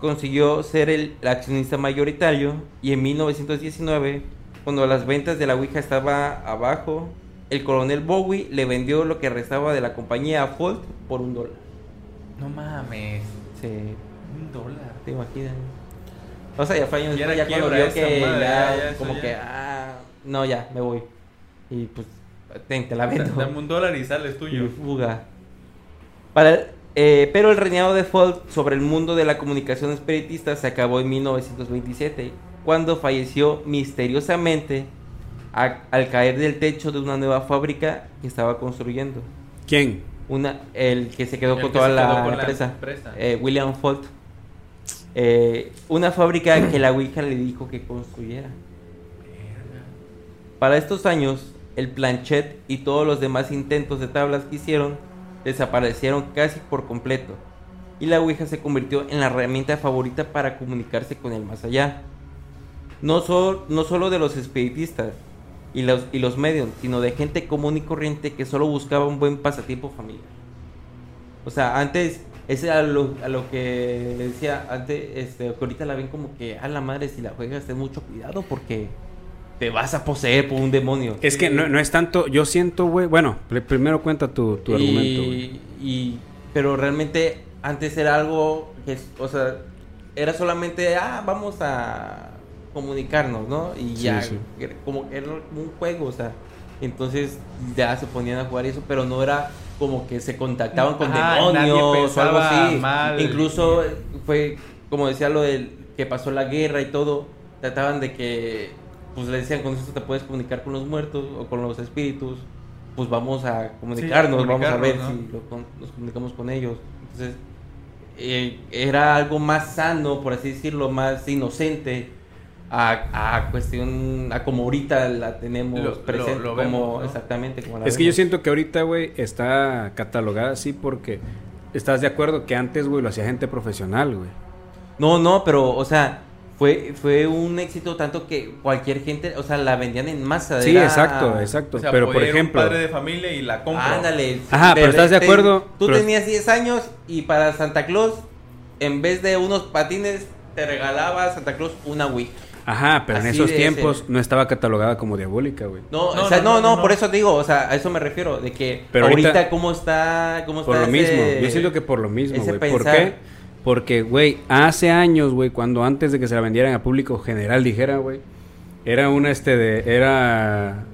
consiguió ser el accionista mayoritario y en 1919, cuando las ventas de la Ouija estaba abajo, el coronel Bowie le vendió lo que restaba de la compañía a Folt por un dólar. No mames. Se, Un dólar. ¿Te imaginas? O sea, ya fue años Ya cuando vio que madre, ya, ya, ya, como ya. que, ah, no, ya, me voy. Y pues, ten, te la vendo. Dame un dólar y sales Y tuyo. fuga. Para, eh, pero el reinado de Folt sobre el mundo de la comunicación espiritista se acabó en 1927, cuando falleció misteriosamente a- al caer del techo de una nueva fábrica que estaba construyendo. ¿Quién? Una, el que se quedó El con toda la, empresa, eh, William Folt. Eh, una fábrica que la Ouija le dijo que construyera. Para estos años, el planchet y todos los demás intentos de tablas que hicieron desaparecieron casi por completo. Y la Ouija se convirtió en la herramienta favorita para comunicarse con el más allá. No, sol- no solo de los espiritistas y los, y los medios, sino de gente común y corriente que solo buscaba un buen pasatiempo familiar. O sea, antes, ese era lo, a lo que le decía antes, este, que ahorita la ven como que a la madre si la juegas ten mucho cuidado porque te vas a poseer por un demonio. Es que no, no es tanto, yo siento, güey. Bueno, pr- primero cuenta tu, tu argumento, güey. y, y- pero realmente antes era algo que, o sea, era solamente, ah, vamos a comunicarnos, ¿no? Y ya, sí. como era un juego, o sea, entonces ya se ponían a jugar eso, pero no era como que se contactaban con Ajá, demonios o algo así. mal. Incluso fue, como decía lo del que pasó la guerra y todo, trataban de que, pues le decían, con eso te puedes comunicar con los muertos o con los espíritus, pues vamos a comunicarnos, vamos a ver si lo con- nos comunicamos con ellos. Entonces, eh, era algo más sano, por así decirlo, más inocente. A, a cuestión, a como ahorita la tenemos Lo- presente, lo como vemos, ¿no? exactamente como la Es que yo siento que ahorita, güey, está catalogada así porque estás de acuerdo que antes, güey, lo hacía gente profesional, güey. No, no, pero, o sea, fue, fue un éxito tanto que cualquier gente, o sea, la vendían en masa. Sí, era- exacto, exacto. O sea, pero por ir un ejemplo, padre de familia y la compra. Ándale. Ajá, pero ¿estás de te- acuerdo? Tú Pero- tenías 10 años y para Santa Claus, en vez de unos patines, te regalaba Santa Claus una Wii. Ajá, pero en esos tiempos ese. no estaba catalogada como diabólica, güey. No, No, o sea, no, no, no, no, no. por eso digo, o sea, a eso me refiero, de que Pero ahorita, ahorita- cómo está, cómo Por está lo ese- mismo, yo siento que por lo mismo, güey. ¿Por qué? Porque, güey, hace años, güey, cuando antes de que se la vendieran a público general, dijera, güey, era una, este, de, era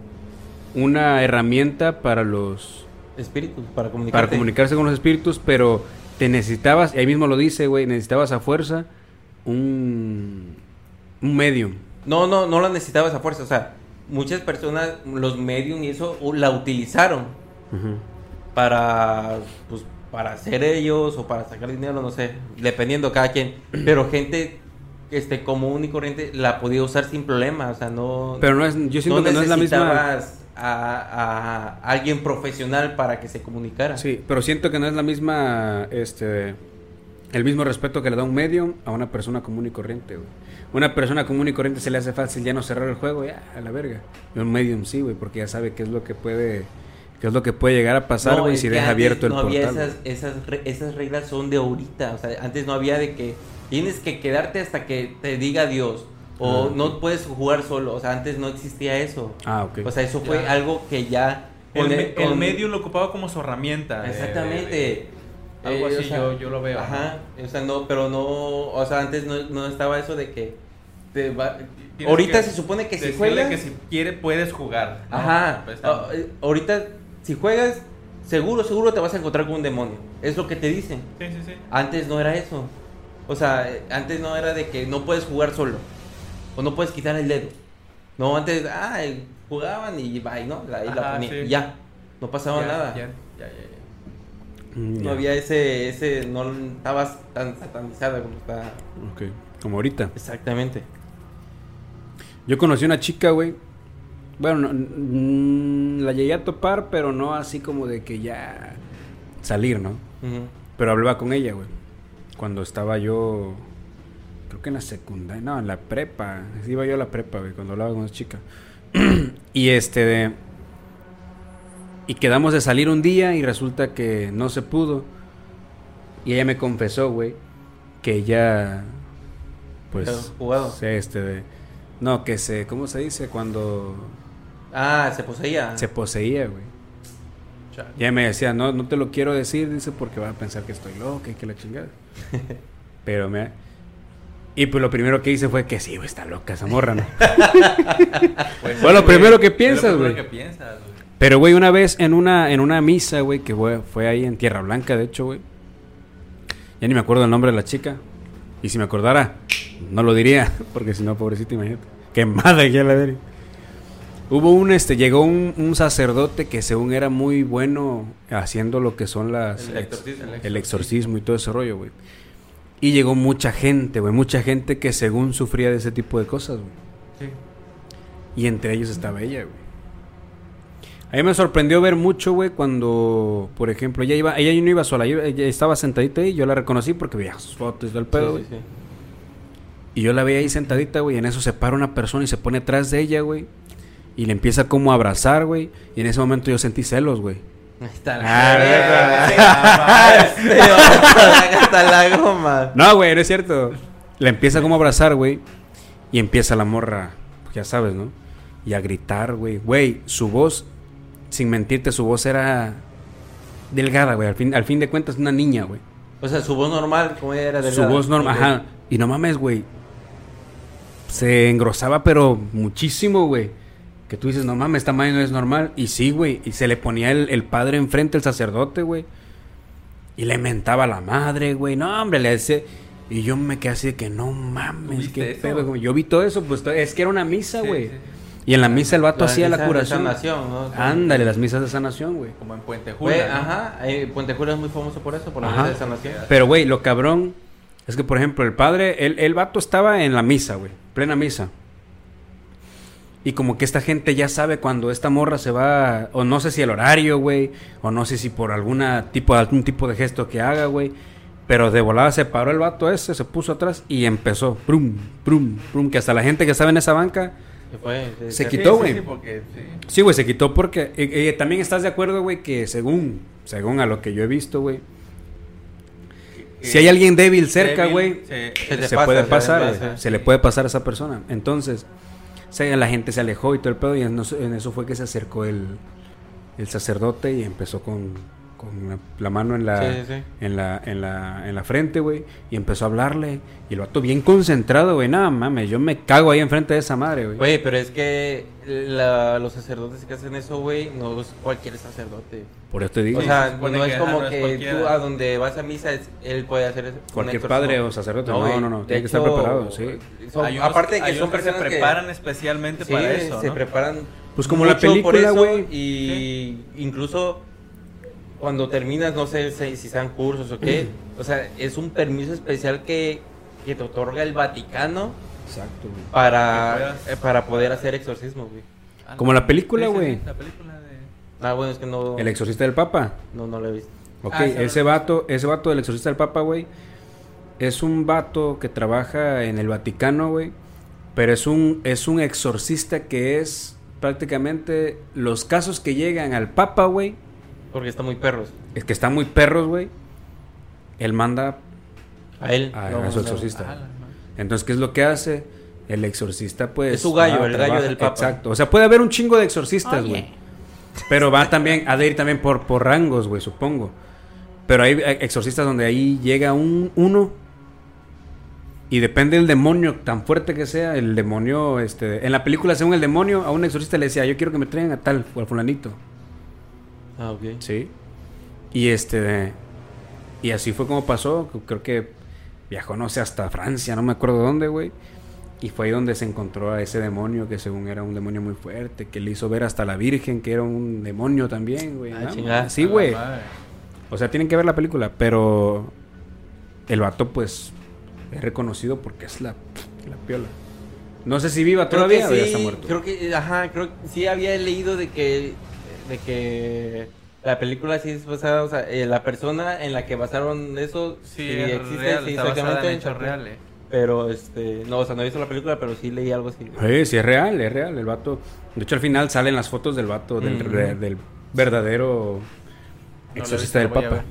una herramienta para los, Espíritus, para comunicarte. para comunicarse con los espíritus, pero te necesitabas, y ahí mismo lo dice, güey, necesitabas a fuerza un, un medium. No, no, no la necesitabas a fuerza, o sea, muchas personas, los medium y eso, la utilizaron para, pues, para hacer ellos o para sacar dinero, no sé, dependiendo cada quien. Pero gente, este, común y corriente la podía usar sin problema, o sea, no... Pero no es, yo siento que no es la misma... necesitabas A, a alguien profesional para que se comunicara. Sí, pero siento que no es la misma, este, el mismo respeto que le da un medium a una persona común y corriente, güey. Una persona común y corriente se le hace fácil ya no cerrar el juego, ya, a la verga. Y un medium sí, güey, porque ya sabe qué es lo que puede, qué es lo que puede llegar a pasar, No, güey, si deja abierto el no había portal. esas, esas, re- esas reglas son de ahorita. O sea, antes no había de que tienes que quedarte hasta que te diga Dios. O Ah, no puedes jugar solo. O sea, antes no existía eso. Ah, ok. O sea, eso fue Ya. algo que ya. El, el- medium lo ocupaba como su herramienta. de- Exactamente. de- algo Eh, así o sea, yo, yo lo veo. Ajá. O sea, no, pero no. O sea, antes no, no estaba eso de que. Te va- ahorita que se supone que si juegas. que si quiere puedes jugar. ¿no? Ajá. Pues, eh, ahorita, si juegas, seguro, seguro te vas a encontrar con un demonio. Es lo que te dicen. sí, sí, sí. Antes no era eso. O sea, antes no era de que no puedes jugar solo. O no puedes quitar el dedo. No, antes, ah, jugaban y bye, ¿no? Ahí la Ajá, ponía. sí. y ya. No pasaba Ya, nada. ya, ya, ya, ya. No ya. había ese, ese, no estabas tan satanizada como está. Ok, como ahorita. Exactamente. Yo conocí una chica, güey. Bueno, no- mm, la llegué a topar, pero no así como de que ya salir, ¿no? Pero hablaba con ella, güey. Cuando estaba yo. Creo que en la secundaria. No, en la prepa. Iba yo a la prepa, güey, cuando hablaba con esa chica. y este de. Y quedamos de salir un día y resulta que no se pudo. Y ella me confesó, güey, que ella. Pues. ¿Has jugado? se, este de. No, que se. ¿Cómo se dice? Cuando. Ah, se poseía. Se poseía, güey. Chale. Y ella me decía, no, no te lo quiero decir, dice, porque va a pensar que estoy loca y que la chingada. Pero me... Y pues lo primero que hice fue que sí, güey, está loca esa morra, ¿no? Pues, Fue lo primero que es lo piensas, primero güey. que piensas, güey. Pero, güey, una vez en una, en una misa, güey, que fue, fue ahí en Tierra Blanca, de hecho, güey. Ya ni me acuerdo el nombre de la chica. Y si me acordara, no lo diría, porque si no, pobrecita, imagínate. Quemada ya la verga. Hubo un, este, llegó un, un sacerdote que según era muy bueno haciendo lo que son las... El exorcismo. el exorcismo y todo ese rollo, güey. Y llegó mucha gente, güey, mucha gente que según sufría de ese tipo de cosas, güey. Sí. Y entre ellos estaba ella, güey. A mí me sorprendió ver mucho, güey, cuando, por ejemplo, ella iba, ella no iba sola, ella, ella estaba sentadita ahí, yo la reconocí porque veía sus fotos del pedo, güey. Sí, sí, sí. Y yo la veía ahí sentadita, güey, y en eso se para una persona y se pone atrás de ella, güey. Y le empieza como a abrazar, güey. Y en ese momento yo sentí celos, güey. Ahí está Ah, la la goma. No, güey, no es cierto. Le empieza como a abrazar, güey. Y empieza la morra, pues ya sabes, ¿no? y a gritar, güey. Güey, su voz, sin mentirte, su voz era delgada, güey. Al fin, al fin de cuentas, una niña, güey. O sea, su voz normal, como ella era Su delgada. voz normal, ajá. Y no mames, güey. Se engrosaba, pero muchísimo, güey. Que tú dices, no mames, esta madre no es normal. Y sí, güey. Y se le ponía el, el padre enfrente, el sacerdote, güey. Y le mentaba a la madre, gügüey. No, hombre, le decía. Y yo me quedé así de que no mames, ¿Tuviste qué pedo, güey. Yo vi todo eso, pues es que era una misa, güey. sí, sí. Y en la misa el vato hacía la de curación. sanación, ¿no? Ándale, las misas de sanación, güey. Como en Puente. ¿no? ajá. eh, Puente es muy famoso por eso, por la Ajá. misa de sanación. Pero, güey, lo cabrón es que, por ejemplo, el padre, el, el vato estaba en la misa, güey, plena misa. Y como que esta gente ya sabe cuando esta morra se va, o no sé si el horario, güey, o no sé si por alguna tipo, algún tipo de gesto que haga, güey. Pero de volada se paró el vato ese, se puso atrás y empezó, prum, prum, prum, que hasta la gente que estaba en esa banca, Se fue, Se se- quitó, güey. Sí, güey, se quitó porque, eh, eh, también estás de acuerdo, güey, que según, según a lo que yo he visto, güey, si hay alguien débil cerca, güey, se- Se te se pasa, puede se pasar, pasa, se le puede pasar a esa persona. Entonces, o sea, la gente se alejó y todo el pedo, y en eso, en eso fue que se acercó el, el sacerdote y empezó con, con la, la mano en la, Sí, sí, sí. En, la, en, la, en la frente, güey, y empezó a hablarle. Y el vato bien concentrado, güey, nada mames, yo me cago ahí enfrente de esa madre, güey. Güey, pero es que la- los sacerdotes que hacen eso, güey, no es cualquier sacerdote. Por eso te digo, O Sí, sea, se supone no es como no es que cualquiera. tú a donde vas a misa, es- él puede hacer eso. cualquier padre o sacerdote, no, güey, no, no, de tiene que estar preparado, sí. son- Hay unos- aparte de que son personas se que- preparan especialmente Sí, para eso, se ¿no? preparan. Pues como la película, güey. Y incluso cuando terminas, no sé si, si sean cursos o qué, o sea, es un permiso especial que, que te otorga el Vaticano Exacto, güey. para, eh, para poder hacer exorcismo, güey. Ah, Como la película, güey. la película de... Ah, bueno, es que no, El exorcista del Papa. no, no lo he visto. Ok, Ah, ese vato, ese vato del exorcista del Papa, güey, es un vato que trabaja en el Vaticano, güey, pero es un, es un exorcista que es prácticamente los casos que llegan al Papa, güey, Porque está muy perros. es que están muy perros, güey, él manda A él. a, no, a su exorcista. Entonces, ¿qué es lo que hace? El exorcista, pues... Es su gallo, va, el gallo del Papa. Exacto. O sea, puede haber un chingo de exorcistas, güey. Pero va también, ha de ir también por, por rangos, güey, supongo. Pero hay exorcistas donde ahí llega un uno y depende del demonio tan fuerte que sea, el demonio, este, en la película según el demonio, a un exorcista le decía, yo quiero que me traigan a tal, o al fulanito, Ah, ok. ¿sí? Y este, y así fue como pasó, creo que viajó, no sé, hasta Francia, no me acuerdo dónde, güey. Y fue ahí donde se encontró a ese demonio que según era un demonio muy fuerte, que le hizo ver hasta la Virgen que era un demonio también, güey. Ah, ¿no? chingada. Sí, güey. O sea, tienen que ver la película, pero el vato pues es reconocido porque es la, la piola. No sé si viva Creo todavía que o ya está muerto. creo que, ajá, creo que sí había leído de que, de que la película sí es basada, o sea, eh, la persona en la que basaron eso Sí, es existe, real, sí, está exactamente, en hechos reales. Pero, este, no, o sea, no he visto la película, pero sí leí algo así. Sí, sí, es real, es real. El vato. De hecho, al final salen las fotos del vato, del, re- del verdadero No exorcista del Papa.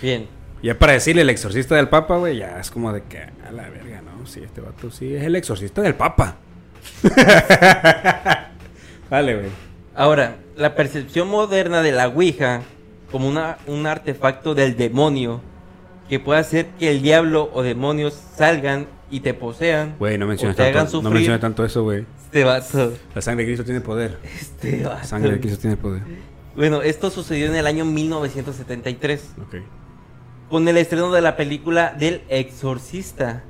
Bien. Ya para decirle el exorcista del Papa, güey, ya es como de que a la verga, ¿no? Sí, este vato sí es el exorcista del Papa. Vale, güey. Ahora, la percepción moderna de la Ouija como una, un artefacto del demonio que puede hacer que el diablo o demonios salgan y te posean. Güey, no menciones te tanto, no sufrir. menciones tanto eso, güey. Este vato. La sangre de Cristo tiene poder. Este La vato. sangre de Cristo tiene poder. Bueno, esto sucedió en el año 1973 Ok. con el estreno de la película del Exorcista,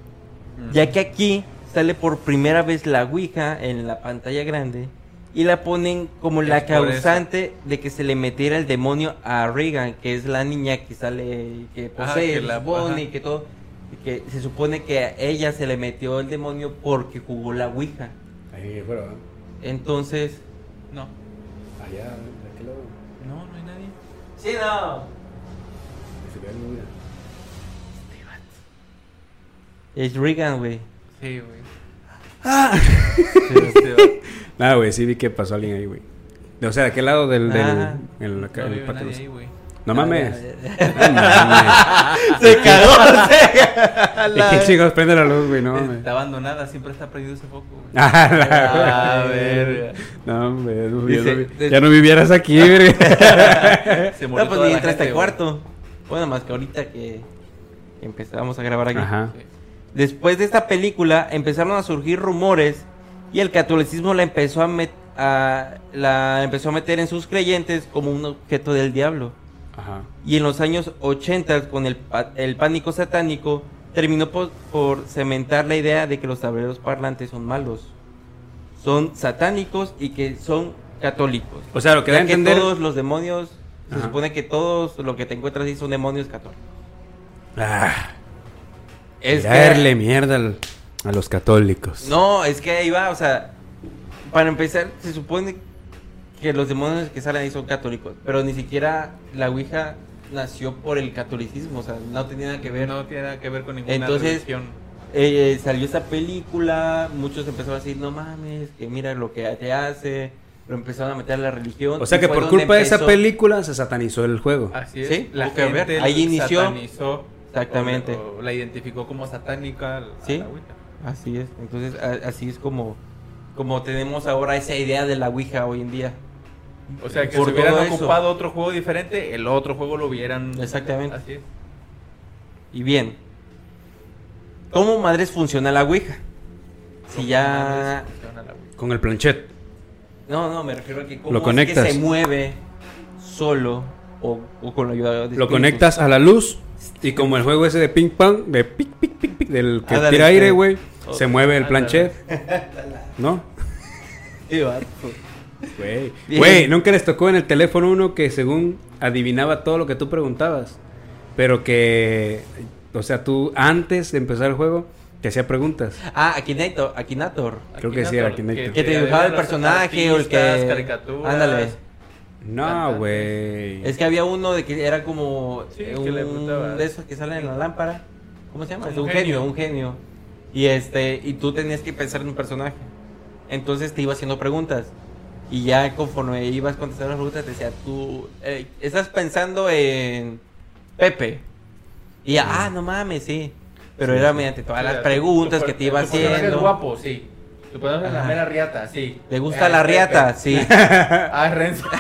ya que aquí sale por primera vez la Ouija en la pantalla grande y la ponen como la Es causante de que se le metiera el demonio a Regan, que es la niña que sale, que Ajá, posee, que se la- ajá. y que todo, y que se supone que a ella se le metió el demonio porque jugó la Ouija. Ahí fuera. Entonces, No, Allá, de aquel lado. no, no hay nadie. sí, no. Se ve bien. Es Regan, güey. Sí, güey. Este, Nada, güey, sí vi que pasó alguien ahí, güey. O sea, de aquel lado del. del Ah. el patio. nadie ahí, güey. No mames. Ah, No mames. Se cagó. ¿Y qué chicos prende la luz, güey? No mames. Está abandonada, siempre está prendido ese foco. güey. Ah, la Ah, verga. verga. No, hombre, no, Dice- ya, no, ya no vivieras aquí, verga. Se murió No, pues ni la entra este gente, güey. cuarto. Bueno, más que ahorita que empezamos a grabar aquí. Ajá. Después de esta película empezaron a surgir rumores y el catolicismo la empezó a, met- a- la empezó a meter en sus creyentes como un objeto del diablo. Ajá. Y en los años 80 con el, pánico satánico terminó por, por cementar la idea de que los tableros parlantes son malos. Son satánicos y que son católicos. O sea, lo que da a Ya que entender. todos los demonios, se supone que todos lo que te encuentras ahí son demonios católicos. Ah, Es que- mierda al- a los católicos. No, es que ahí va, o sea, para empezar, se supone que los demonios que salen ahí son católicos, pero ni siquiera la Ouija nació por el catolicismo, o sea, no tenía nada que ver. No tiene nada que ver con ninguna Entonces, religión. Eh, salió esta película, muchos empezaron a decir, no mames, que mira lo que te hace, lo empezaron a meter a la religión. O sea que por culpa de esa película se satanizó el juego. Así es. Sí, la tuvo que ver. gente Ahí inició. satanizó, Exactamente. o- o la identificó como satánica. a Sí. la. Así es, entonces a- así es como, como tenemos ahora esa idea de la Ouija hoy en día. O sea, que Por si hubieran eso. ocupado otro juego diferente, el otro juego lo hubieran. Exactamente. Así es. Y bien, ¿cómo madres funciona la Ouija? Si ¿Cómo ya... madres funciona la Ouija? Con el planchet. No, no, me refiero a que cómo Lo es conectas. que se mueve solo o, o con la ayuda de Lo conectas a la luz y como el juego ese de ping pong, de pic pic pic pic, del que Ándale, tira aire, güey, Oh, se mueve el planchet. ¿No? Güey, güey, nunca les tocó en el teléfono uno que según adivinaba todo lo que tú preguntabas, pero que, o sea, tú antes de empezar el juego te hacía preguntas. Ah, Akinator, Akinator. Creo que sí, era Akinator. Que te dibujaba el personaje o el que- caricaturas. Ándale. No, güey. Es que había uno de que era como Sí, eh, que le un preguntabas. de esos que salen en la lámpara. ¿Cómo se llama? Como Es un un genio, genio. un genio. Y este, y tú tenías que pensar en un personaje. Entonces te iba haciendo preguntas. Y ya conforme ibas contestando las preguntas, te decía, tú eh, estás pensando en Pepe. Y ya, ah, no mames, sí. Pero era mediante todas las preguntas tu- que te iba haciendo. Es guapo, sí. Tu personaje es la mera riata, sí. ¿Le gusta Eh, la Pepe. riata? Sí. Ah, es Renzo.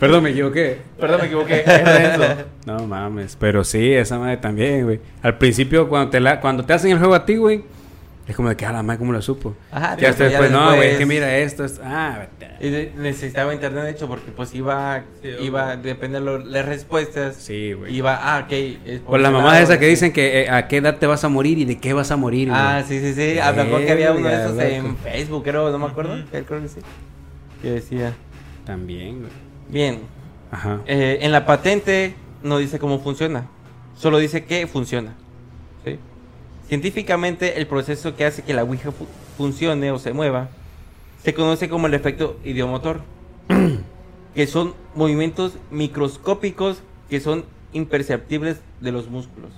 Perdón, me equivoqué. Perdón, me equivoqué. Es Renzo. No mames, pero sí, esa madre también, güey. Al principio, cuando te, la, cuando te hacen el juego a ti, güey, es como de que, ah, la madre, ¿cómo lo supo? Ajá, ya ya después, no, güey, es después- que mira esto, esto. Ah, vete. Y de- necesitaba internet de hecho porque pues iba, Sí, iba, depende de lo- las respuestas. Sí, güey. Iba, ah, ok. es O la mamá lado, esa que sí. dicen que eh, a qué edad te vas a morir y de qué vas a morir. Ah, sí, sí, sí. A lo mejor que había uno de esos en. Facebook, creo, no me acuerdo. Que Creo que sí. Que decía. También, güey. Bien, Ajá. eh, en la patente no dice cómo funciona, solo dice que funciona. Científicamente, el proceso que hace que la Ouija fu- funcione o se mueva se conoce como el efecto idiomotor, que son movimientos microscópicos que son imperceptibles de los músculos.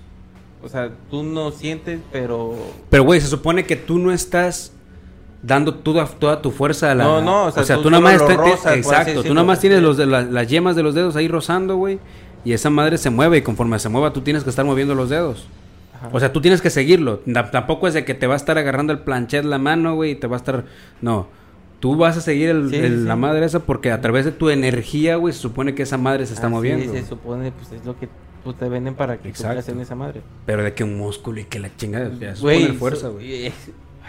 O sea, tú no sientes, pero Pero, güey, se supone que tú no estás dando toda, toda tu fuerza a la... No, no, o sea, tú tú nada más... exacto, tú nada más tienes los de la- las yemas de los dedos ahí rozando, güey. Y esa madre se mueve y conforme se mueva tú tienes que estar moviendo los dedos. Ajá. O sea, tú tienes que seguirlo. Tampoco es de que te va a estar agarrando el planchet la mano, güey, y te va a estar... No. Tú vas a seguir el- Sí, el- sí. la madre esa porque a través de tu energía, güey, se supone que esa madre se está moviendo. se güey. supone, pues es lo que pues, te venden para que Exacto. tú en esa madre. Pero de que un músculo y que la chingada... Ya, es Güey, poner fuerza, güey. es-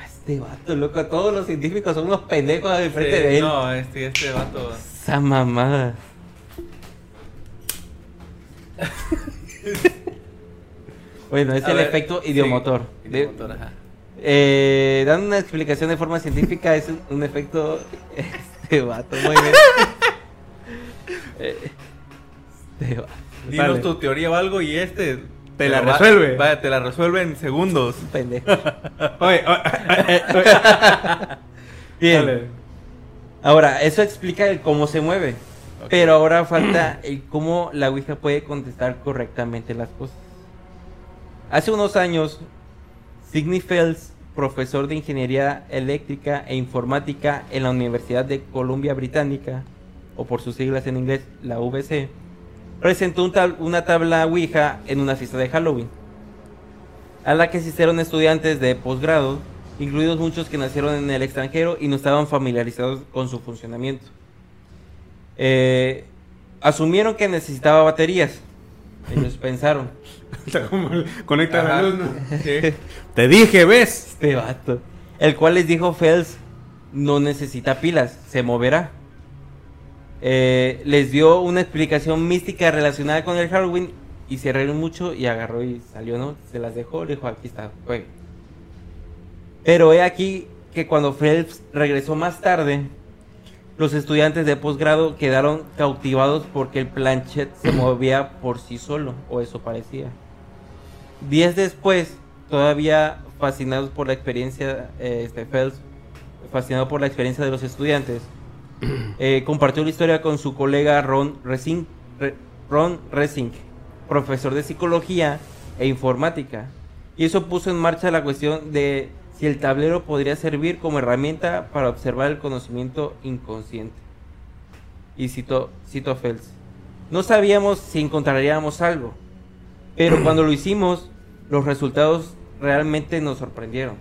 Este vato, loco, todos los científicos son unos pendejos de frente Sí, de él. No, este, este vato. Esa mamada. bueno, es A el ver, efecto sí, idiomotor. De- idiomotor, ajá. eh, dando una explicación de forma científica, es un, un efecto. Este vato, muy bien. Eh, Este vato, Dinos tu teoría o algo y este. Te la resuelve. va- te la resuelve en segundos. un pendejo. Oye, oye, Bien. Dale. Ahora, eso explica el cómo se mueve. Pero ahora falta el cómo la Ouija puede contestar correctamente las cosas. Hace unos años, Sidney Phelps, profesor de Ingeniería Eléctrica e Informática en la Universidad de Columbia Británica, o por sus siglas en inglés, la VC, presentó un una tabla Ouija en una fiesta de Halloween, a la que asistieron estudiantes de posgrado, incluidos muchos que nacieron en el extranjero y no estaban familiarizados con su funcionamiento. Eh, asumieron que necesitaba baterías. Ellos pensaron. Conecta Ajá. la luz, ¿no? Sí. Te dije, ¿ves? Este vato. El cual les dijo Fels, no necesita pilas, se moverá. Eh, les dio una explicación mística relacionada con el Halloween y se rieron mucho y agarró y salió, ¿no? Se las dejó, le dijo, aquí está, juegue. Pero he aquí que cuando Phelps regresó más tarde, los estudiantes de posgrado quedaron cautivados porque el planchet se movía por sí solo, o eso parecía. Días después, todavía fascinados por la experiencia, eh, este Phelps, fascinado por la experiencia de los estudiantes, eh, compartió la historia con su colega Ron Resing, Re- Ron Resing, profesor de psicología e informática. Y eso puso en marcha la cuestión de si el tablero podría servir como herramienta para observar el conocimiento inconsciente. Y cito, cito a Phelps. No sabíamos si encontraríamos algo, pero cuando lo hicimos, los resultados realmente nos sorprendieron.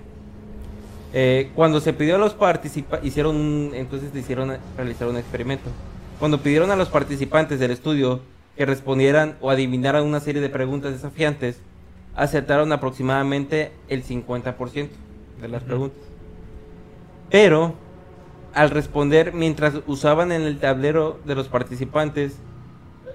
Eh, cuando se pidió a los participantes, hicieron entonces hicieron realizar un experimento. Cuando pidieron a los participantes del estudio que respondieran o adivinaran una serie de preguntas desafiantes, acertaron aproximadamente el 50% de las preguntas. Pero al responder mientras usaban en el tablero de los participantes,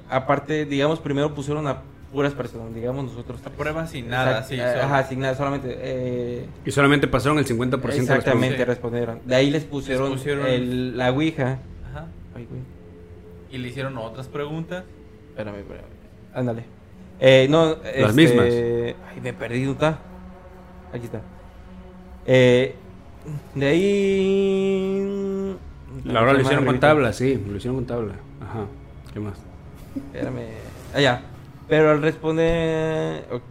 aparte, digamos, primero pusieron a puras personas, digamos nosotros. La prueba sin nada, Exact- sí. solo. Ajá, sin nada, solamente. eh, Y solamente pasaron el 50% de las exactamente, respondieron. De ahí les pusieron, Les pusieron- el- la Ouija. Ajá. Ay, güey. Y le hicieron otras preguntas. Espérame, espérame. Ándale. Eh, no, Las este, mismas. Ay, me perdí, ¿dónde está? Aquí está. Eh, de ahí. La hora lo hicieron con tabla, sí, lo hicieron con tabla. Ajá. ¿Qué más? Espérame. Allá. Pero al responder. ok.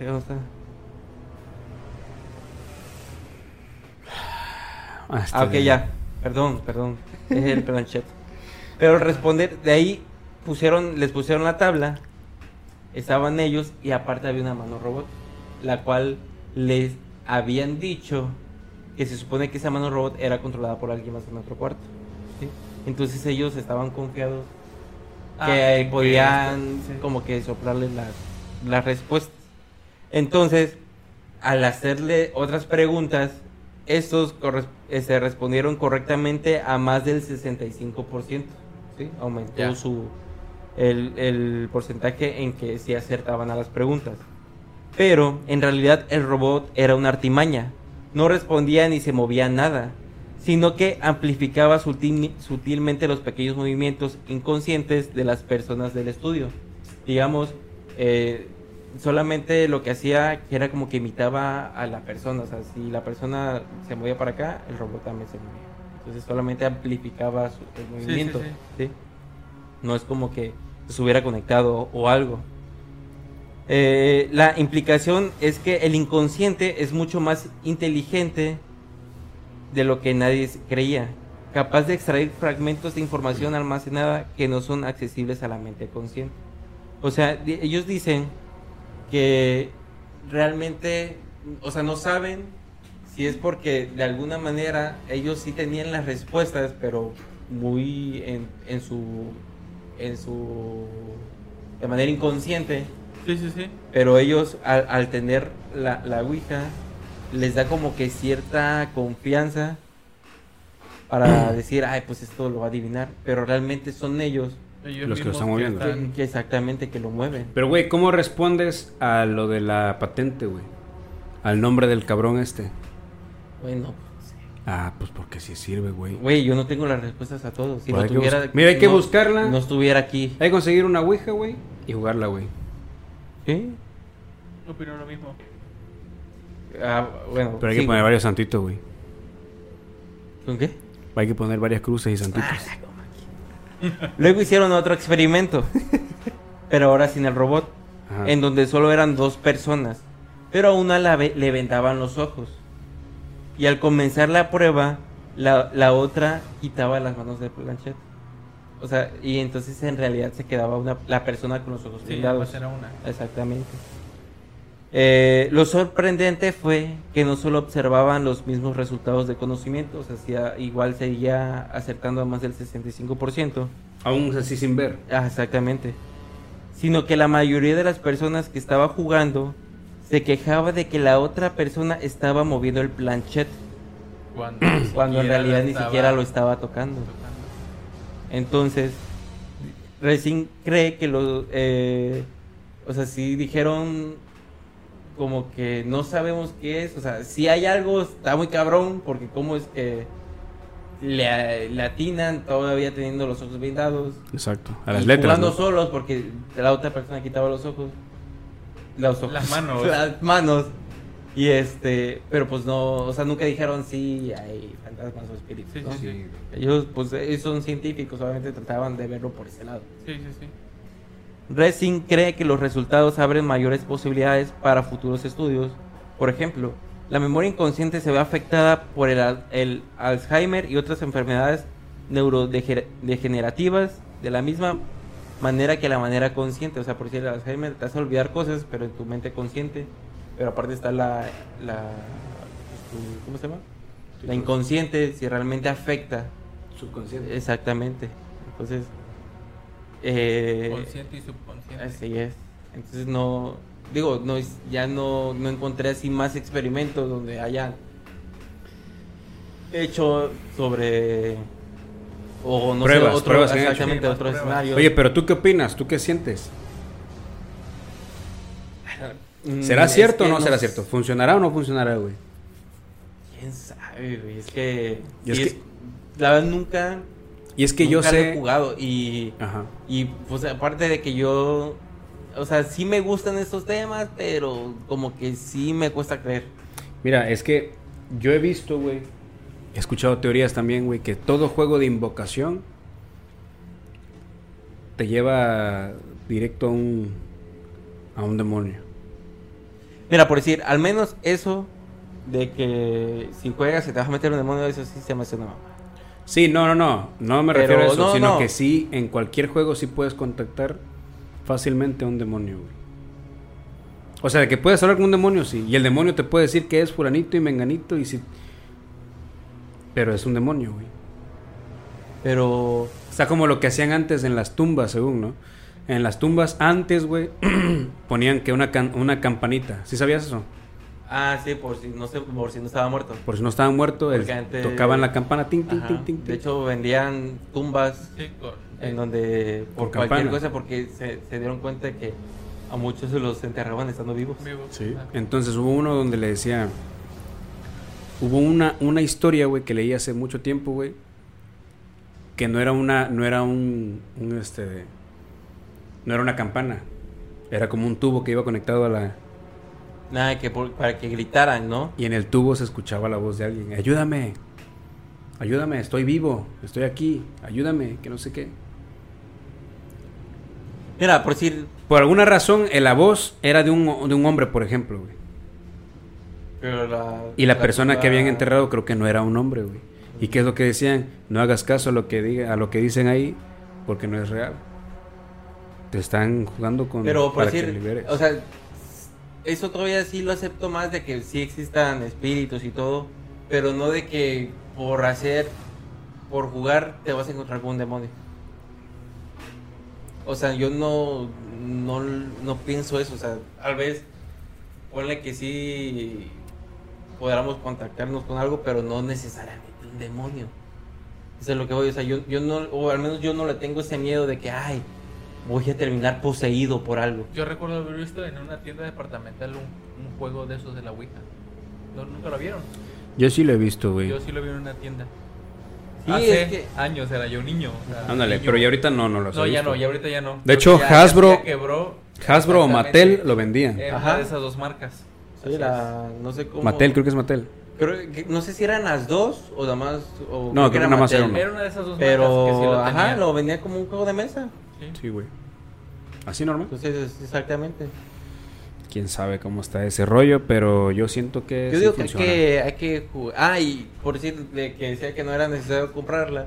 ¿Dónde está? Ah, Ah, ok, ya. Perdón, perdón. Es el planchet. Pero al responder, de ahí pusieron, les pusieron la tabla. Estaban ellos y aparte había una mano robot. La cual les habían dicho que se supone que esa mano robot era controlada por alguien más en otro cuarto. ¿sí? Entonces ellos estaban confiados Ah, que en podían sí. como que soplarles las, las respuestas. Entonces, al hacerle otras preguntas, estos eh, se respondieron correctamente a más del 65%. ¿sí? Aumentó Ya. su el, el porcentaje en que sí acertaban a las preguntas. Pero en realidad el robot era una artimaña. No respondía ni se movía nada, sino que amplificaba sutil- sutilmente los pequeños movimientos inconscientes de las personas del estudio. Digamos, eh, solamente lo que hacía era como que imitaba a la persona. O sea, si la persona se movía para acá, el robot también se movía. Entonces solamente amplificaba su, el sí, movimiento. sí. ¿sí? No es como que se hubiera conectado o algo. Eh, la implicación es que el inconsciente es mucho más inteligente de lo que nadie creía, capaz de extraer fragmentos de información almacenada que no son accesibles a la mente consciente. O sea, ellos dicen que realmente, o sea, no saben si es porque de alguna manera ellos sí tenían las respuestas, pero muy en, en su en su de manera inconsciente, Sí, sí, sí. pero ellos al, al tener la, la Ouija les da como que cierta confianza para decir, ay, pues esto lo va a adivinar, pero realmente son ellos Ellos Los que lo están moviendo. que, están- que exactamente que lo mueven. Pero, güey, ¿cómo respondes a lo de la patente, güey? Al nombre del cabrón este. Bueno, Ah, pues porque sí sirve, güey. güey, yo no tengo las respuestas a todos. Si Pues no hay que tuviera, bus- Mira, hay que no- buscarla. No estuviera aquí. Hay que conseguir una ouija, güey, y jugarla, güey. ¿Sí? opino lo mismo. Ah, bueno. Pero hay que poner varios santitos, güey. ¿Con qué? Hay que poner varias cruces y santitos. Luego hicieron otro experimento, pero ahora sin el robot, Ajá. en donde solo eran dos personas, pero a una la ve- le vendaban los ojos. Y al comenzar la prueba, la, la otra quitaba las manos del planchette. O sea, y entonces en realidad se quedaba una, la persona con los ojos Sí, vendados. pues era una. Exactamente. Eh, lo sorprendente fue que no solo observaban los mismos resultados de conocimiento, o sea, hacía- igual seguía acertando a más del 65%. Aún así sin ver. Ah, exactamente. Sino que la mayoría de las personas que estaba jugando se quejaba de que la otra persona estaba moviendo el planchet Cuando, cuando en realidad ni siquiera lo estaba tocando. Entonces, Racing cree que lo... eh, o sea, si dijeron como que no sabemos qué es, o sea, si hay algo, está muy cabrón, porque cómo es que le, le atinan todavía teniendo los ojos vendados. Exacto. A las y letras. Jugando ¿no? solos porque la otra persona quitaba los ojos. Los ojos. Las manos. Las manos. Y este, pero pues no, o sea, nunca dijeron sí, hay fantasmas o espíritus. Sí, ¿no? sí, sí. Ellos, pues, ellos son científicos, obviamente trataban de verlo por ese lado. Sí, sí, sí. Racing cree que los resultados abren mayores posibilidades para futuros estudios. Por ejemplo, la memoria inconsciente se ve afectada por el, el Alzheimer y otras enfermedades neurodegenerativas de la misma manera que la manera consciente. O sea, por si el Alzheimer te hace olvidar cosas, pero en tu mente consciente. Pero aparte está la... la tu- ¿Cómo se llama? La inconsciente, si realmente afecta. Subconsciente. Exactamente. Entonces... Eh, Consciente y subconsciente. Así es. Entonces no, digo, no es- ya no, no encontré así más experimentos donde hayan hecho sobre o no Pruebas, sé, otro, pruebas exactamente otro pruebas. escenario. Oye, pero ¿tú qué opinas? ¿Tú qué sientes? Mm, ¿Será cierto o que no será cierto? ¿Funcionará o no funcionará, güey? ¿Quién sabe, güey? Es que, Y es que- es- la verdad nunca Y es que yo lo he sé... jugado y Ajá. Y pues aparte de que yo, o sea, sí me gustan estos temas, pero como que sí me cuesta creer. Mira, es que yo he visto, güey, he escuchado teorías también, güey, que todo juego de invocación te lleva directo a un a un demonio. Mira, por decir, al menos eso de que si juegas se te vas a meter un demonio, eso sí se me hace una mamá. Sí, no, no, no, no me Pero refiero a eso, no, sino no. que sí en cualquier juego sí puedes contactar fácilmente a un demonio, güey. O sea, que puedes hablar con un demonio, sí, y el demonio te puede decir que es fulanito y menganito y si pero es un demonio, güey. Pero, Está como lo que hacían antes en las tumbas, según, ¿no? En las tumbas antes, güey, ponían que una, can- una campanita. ¿Sí sabías eso? ah, sí, por si no, sé, por si no estaba muerto. Por si no estaban muertos, el- antes- tocaban la campana, ting, ting, ting, ting. De hecho, vendían tumbas Sí, en donde, por cualquier campana. cosa, porque se, se dieron cuenta de que a muchos se los enterraban estando vivos. vivo. Sí. Ah. Entonces hubo uno donde le decía. Hubo una, una historia, güey, que leí hace mucho tiempo, güey. Que no era una. No era un. un este. No era una campana. Era como un tubo que iba conectado a la. Nada, que por- para que gritaran, ¿no? Y en el tubo se escuchaba la voz de alguien. Ayúdame. Ayúdame, estoy vivo. Estoy aquí. Ayúdame, que no sé qué. Mira, por decir, Por alguna razón, eh, la voz era de un, de un hombre, por ejemplo, güey. pero la, Y la persona que habían enterrado creo que no era un hombre, güey. ¿Y qué es lo que decían? No hagas caso a lo que diga, a lo que dicen ahí, porque no es real. Te están jugando con Pero por decir, o sea, eso todavía sí lo acepto más de que sí existan espíritus y todo, pero no de que por hacer, por jugar, te vas a encontrar con un demonio. O sea, yo no, no, no pienso eso, o sea, tal vez, ponle que sí podamos contactarnos con algo, pero no necesariamente un demonio. Eso es lo que voy, o sea, yo, yo no, o al menos yo no le tengo ese miedo de que, ay, voy a terminar poseído por algo. Yo recuerdo haber visto en una tienda departamental un, un juego de esos de la Ouija. ¿No, ¿Nunca lo vieron? Yo sí lo he visto, güey. Yo sí lo vi en una tienda. Sí, Hace es que- años era yo niño. o sea, Ándale, niño. pero ya ahorita no, no lo No, he ya visto. no, ya ahorita ya no. De hecho, ya- Hasbro- ya quebró. Hasbro o Mattel lo vendían. Era Ajá. una de esas dos marcas. Sí, Así la, no sé cómo. Mattel, creo que es Mattel. creo que- no sé si eran las dos o nada más. O No, creo que nada más era. Era una de esas dos Pero, marcas que sí lo ajá, lo vendía como un juego de mesa. Sí. Sí, güey. Así normal. Entonces, es- exactamente. quién sabe cómo está ese rollo, pero yo siento que Yo sí digo que hay funciona. que, hay que jugar. Ah, y por decir de que decía que no era necesario comprarla.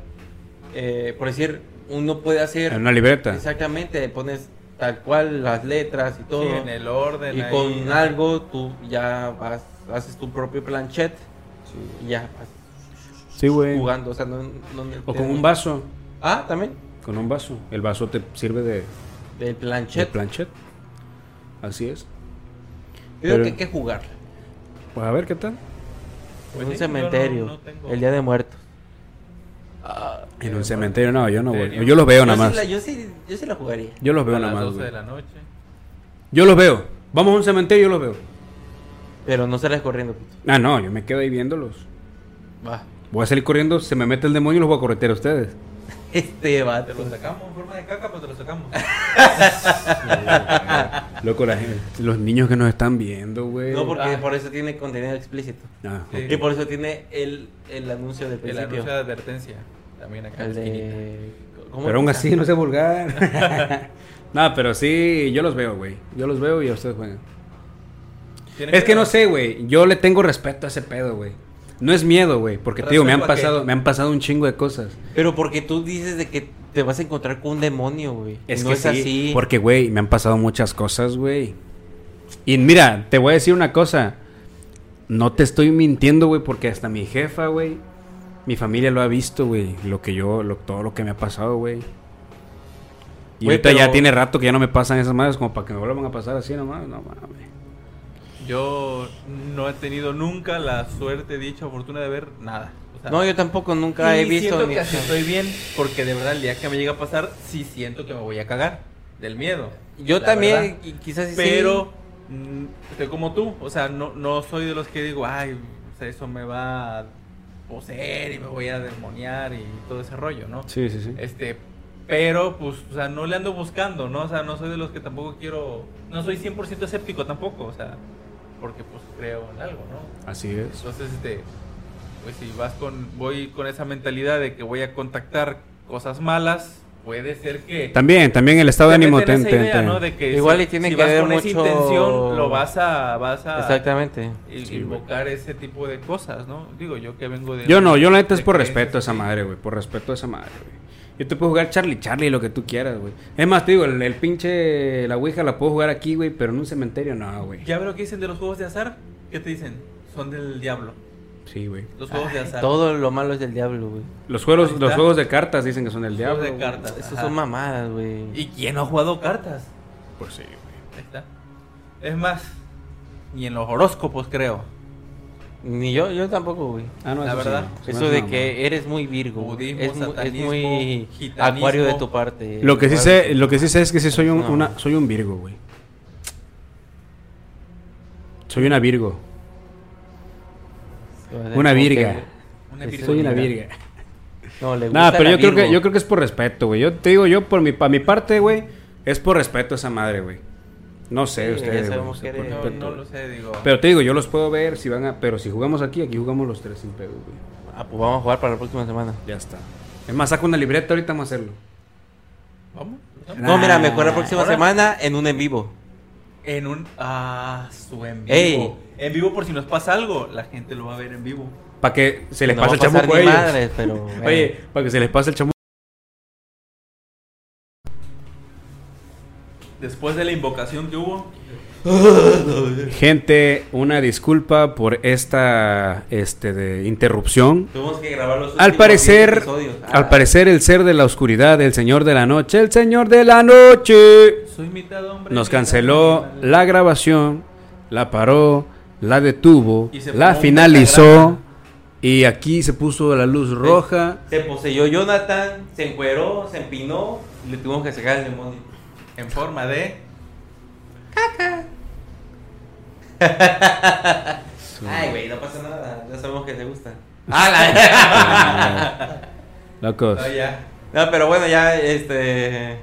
eh, por decir, uno puede hacer. En una libreta. Exactamente, pones tal cual las letras y todo. Sí, en el orden. y ahí, con algo tú ya vas, haces tu propio planchet y ya vas Sí, güey. jugando. O sea, no, no O con un vaso. Ah, también. Con un vaso. El vaso te sirve de, de planchet. planchet. Así es. Yo digo Pero- que hay que jugarla. Pues a ver qué tal. Pues en un sí, yo no- cementerio. no tengo- El día de muertos. En un cementerio, no, yo no voy. Yo los veo Yo nada sí más. la- yo, sí, yo sí la jugaría. Yo los veo a nada las más, 12 güey. de la noche. Yo los veo. Vamos a un cementerio, yo los veo. Pero no sales corriendo. puto. Ah, no, yo me quedo ahí viéndolos. Va. Voy a salir corriendo, se me mete el demonio y los voy a corretear a ustedes. Este vato. Te lo sacamos en forma de caca, pues te lo sacamos. Loco, la gente- los niños que nos están viendo, güey. No, porque Ah. por eso tiene contenido explícito. Ah, Sí. Y por eso tiene el, el anuncio del El principio. anuncio de advertencia. También acá El la esquinita. de... ¿cómo Pero aún así, no sé vulgar. no, pero sí, yo los veo, güey. Yo los veo y a ustedes juegan. ¿Tiene Es que miedo? no sé, güey. Yo le tengo respeto a ese pedo, güey. No es miedo, güey. Porque, te digo, me han pasado, me han pasado un chingo de cosas. Pero porque tú dices de que te vas a encontrar con un demonio, güey. Es no que es sí, así. Porque, güey, me han pasado muchas cosas, güey. Y mira, te voy a decir una cosa. No te estoy mintiendo, güey, porque hasta mi jefa, güey, mi familia lo ha visto, güey. Lo que yo, lo- todo lo que me ha pasado, güey. Y ahorita ya tiene rato que ya no me pasan esas madres como para que me vuelvan a pasar así nomás. No mames. Yo no he tenido nunca la suerte, dicha, fortuna de ver nada. O sea, No, yo tampoco nunca he visto siento ni... que así estoy bien, porque de verdad el día que me llega a pasar, sí siento que me voy a cagar del miedo. Yo también, verdad. y quizás sí. Pero mm, estoy como tú, o sea, no, no soy de los que digo, ay, o sea, eso me va a poseer y me voy a demoniar y todo ese rollo, ¿no? Sí, sí, sí. Este, pero pues, o sea, no le ando buscando, ¿no? O sea, no soy de los que tampoco quiero, no soy 100% escéptico tampoco, o sea, porque pues creo en algo, ¿no? Así es. Entonces, este, pues si vas con, voy con esa mentalidad de que voy a contactar cosas malas, puede ser que También, también el estado de ánimo meten te, esa te- idea, te- ¿no? De que Igual si, y tiene si que vas ver con esa mucho- intención, lo vas a, vas a Exactamente. Sí, invocar ese tipo de cosas, ¿no? Digo, yo que vengo de... Yo no, yo la neta es por respeto a esa madre, güey. Por respeto a esa madre, güey. Yo te puedo jugar Charlie Charlie, lo que tú quieras, güey. Es más, te digo, el, el pinche. La Ouija la puedo jugar aquí, güey, pero en un cementerio no, güey. ¿Ya ves lo que dicen de los juegos de azar? ¿Qué te dicen? Son del diablo. Sí, güey. Los juegos de azar. Todo lo malo es del diablo, güey. Los juegos, los juegos de cartas dicen que son del diablo. Juegos de güey. cartas. Esos son mamadas, güey. ¿Y quién no ha jugado cartas? Pues sí, güey. Ahí está. Es más, y en los horóscopos creo. Ni yo, yo tampoco, güey. Ah, no, La eso verdad, Eso de que eres muy virgo. Budismo, es, muy gitanismo. acuario de tu parte. Lo que sí sé, lo que sí sé es que sí soy un, No. una, soy un Virgo, güey. Soy una Virgo. una virga. Una. Soy una. Virga. No, le Nada, gusta pero la yo creo que yo creo que es por respeto, güey. Yo te digo yo por mi para mi parte, güey, es por respeto a esa madre, güey. No sé Sí, ustedes, que eres- No, no lo sé, digo. Pero te digo, yo los puedo ver si van a, pero si jugamos aquí, aquí jugamos los tres sin pedo, güey. Ah, pues vamos a jugar para la próxima semana. Ya está. Es más, saco una libreta ahorita vamos a hacerlo. ¿Vamos? No, mira, mejor la próxima Ahora- semana en un en vivo. En un. Ah, su en vivo. Ey. En vivo, por si nos pasa algo, la gente lo va a ver en vivo. Para que se les No pase el chamuco a ellos. madres, pero, Oye, para que se les pase el chamuco. Después de la invocación que hubo. Gente, una disculpa por esta este de interrupción. Tuvimos que grabar los Al parecer, 10 episodios. Ah, al parecer el ser de la oscuridad, el señor de la noche, el señor de la noche Soy mitad hombre. nos mitad canceló la grabación, la paró, la detuvo, la finalizó y aquí se puso la luz roja. Se poseyó Jonathan, se encueró, se empinó y le tuvimos que sacar el demonio. En forma de. Ay, güey, no pasa nada. Ya sabemos que te gusta. ¡Ah, Locos. No, ya. No, pero bueno, ya, este...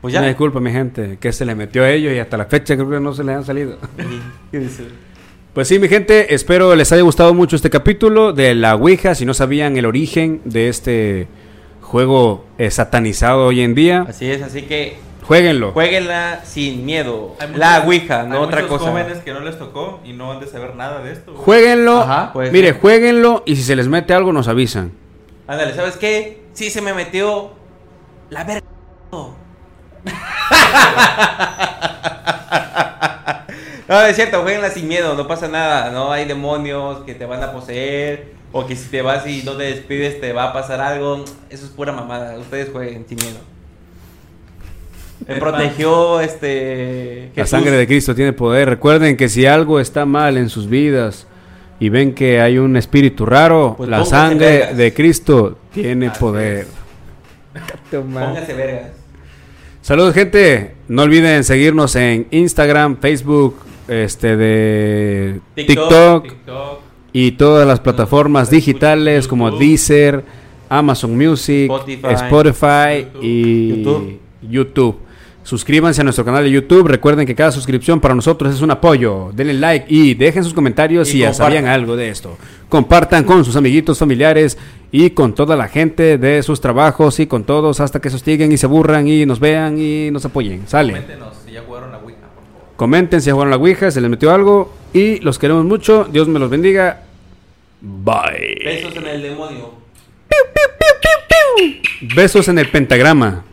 Pues ya. Una disculpa, mi gente, que se le metió a ellos y hasta la fecha creo que no se les han salido. Pues sí, mi gente, espero les haya gustado mucho este capítulo de la Ouija. Si no sabían el origen de este juego eh, satanizado hoy en día, Así es, así que Jueguenlo. Jueguenla sin miedo. La Ouija, hay no otra muchos cosa. jóvenes que no les tocó y no han de saber nada de esto. güey. Jueguenlo. Ajá, Mire, ser. jueguenlo y si se les mete algo nos avisan. Ándale, ¿sabes qué? Sí se me metió la verga. No, es cierto, jueguenla sin miedo, no pasa nada, no hay demonios que te van a poseer o que si te vas y no te despides te va a pasar algo, eso es pura mamada, ustedes jueguen sin miedo. Me protegió este La sangre de Cristo tiene poder. Recuerden que si algo está mal en sus vidas y ven que hay un espíritu raro, Pues la sangre vergas. de Cristo tiene Así poder. Vergas. Saludos gente, no olviden seguirnos en Instagram, Facebook, este de TikTok, TikTok, TikTok, y todas las plataformas YouTube, digitales como. Deezer, Amazon Music, Spotify, Spotify, YouTube. y YouTube. Suscríbanse a nuestro canal de YouTube. Recuerden que cada suscripción para nosotros es un apoyo. Denle like y dejen sus comentarios Y si ya sabían algo de esto. Compartan con sus amiguitos, familiares y con toda la gente de sus trabajos y con todos hasta que se hostiguen y se aburran y nos vean y nos apoyen. Sale. coméntenos si ya jugaron la Ouija, por favor. Comenten si jugaron la Ouija, se les metió algo y los queremos mucho. Dios me los bendiga. Bye. Besos en el demonio. Besos en el pentagrama.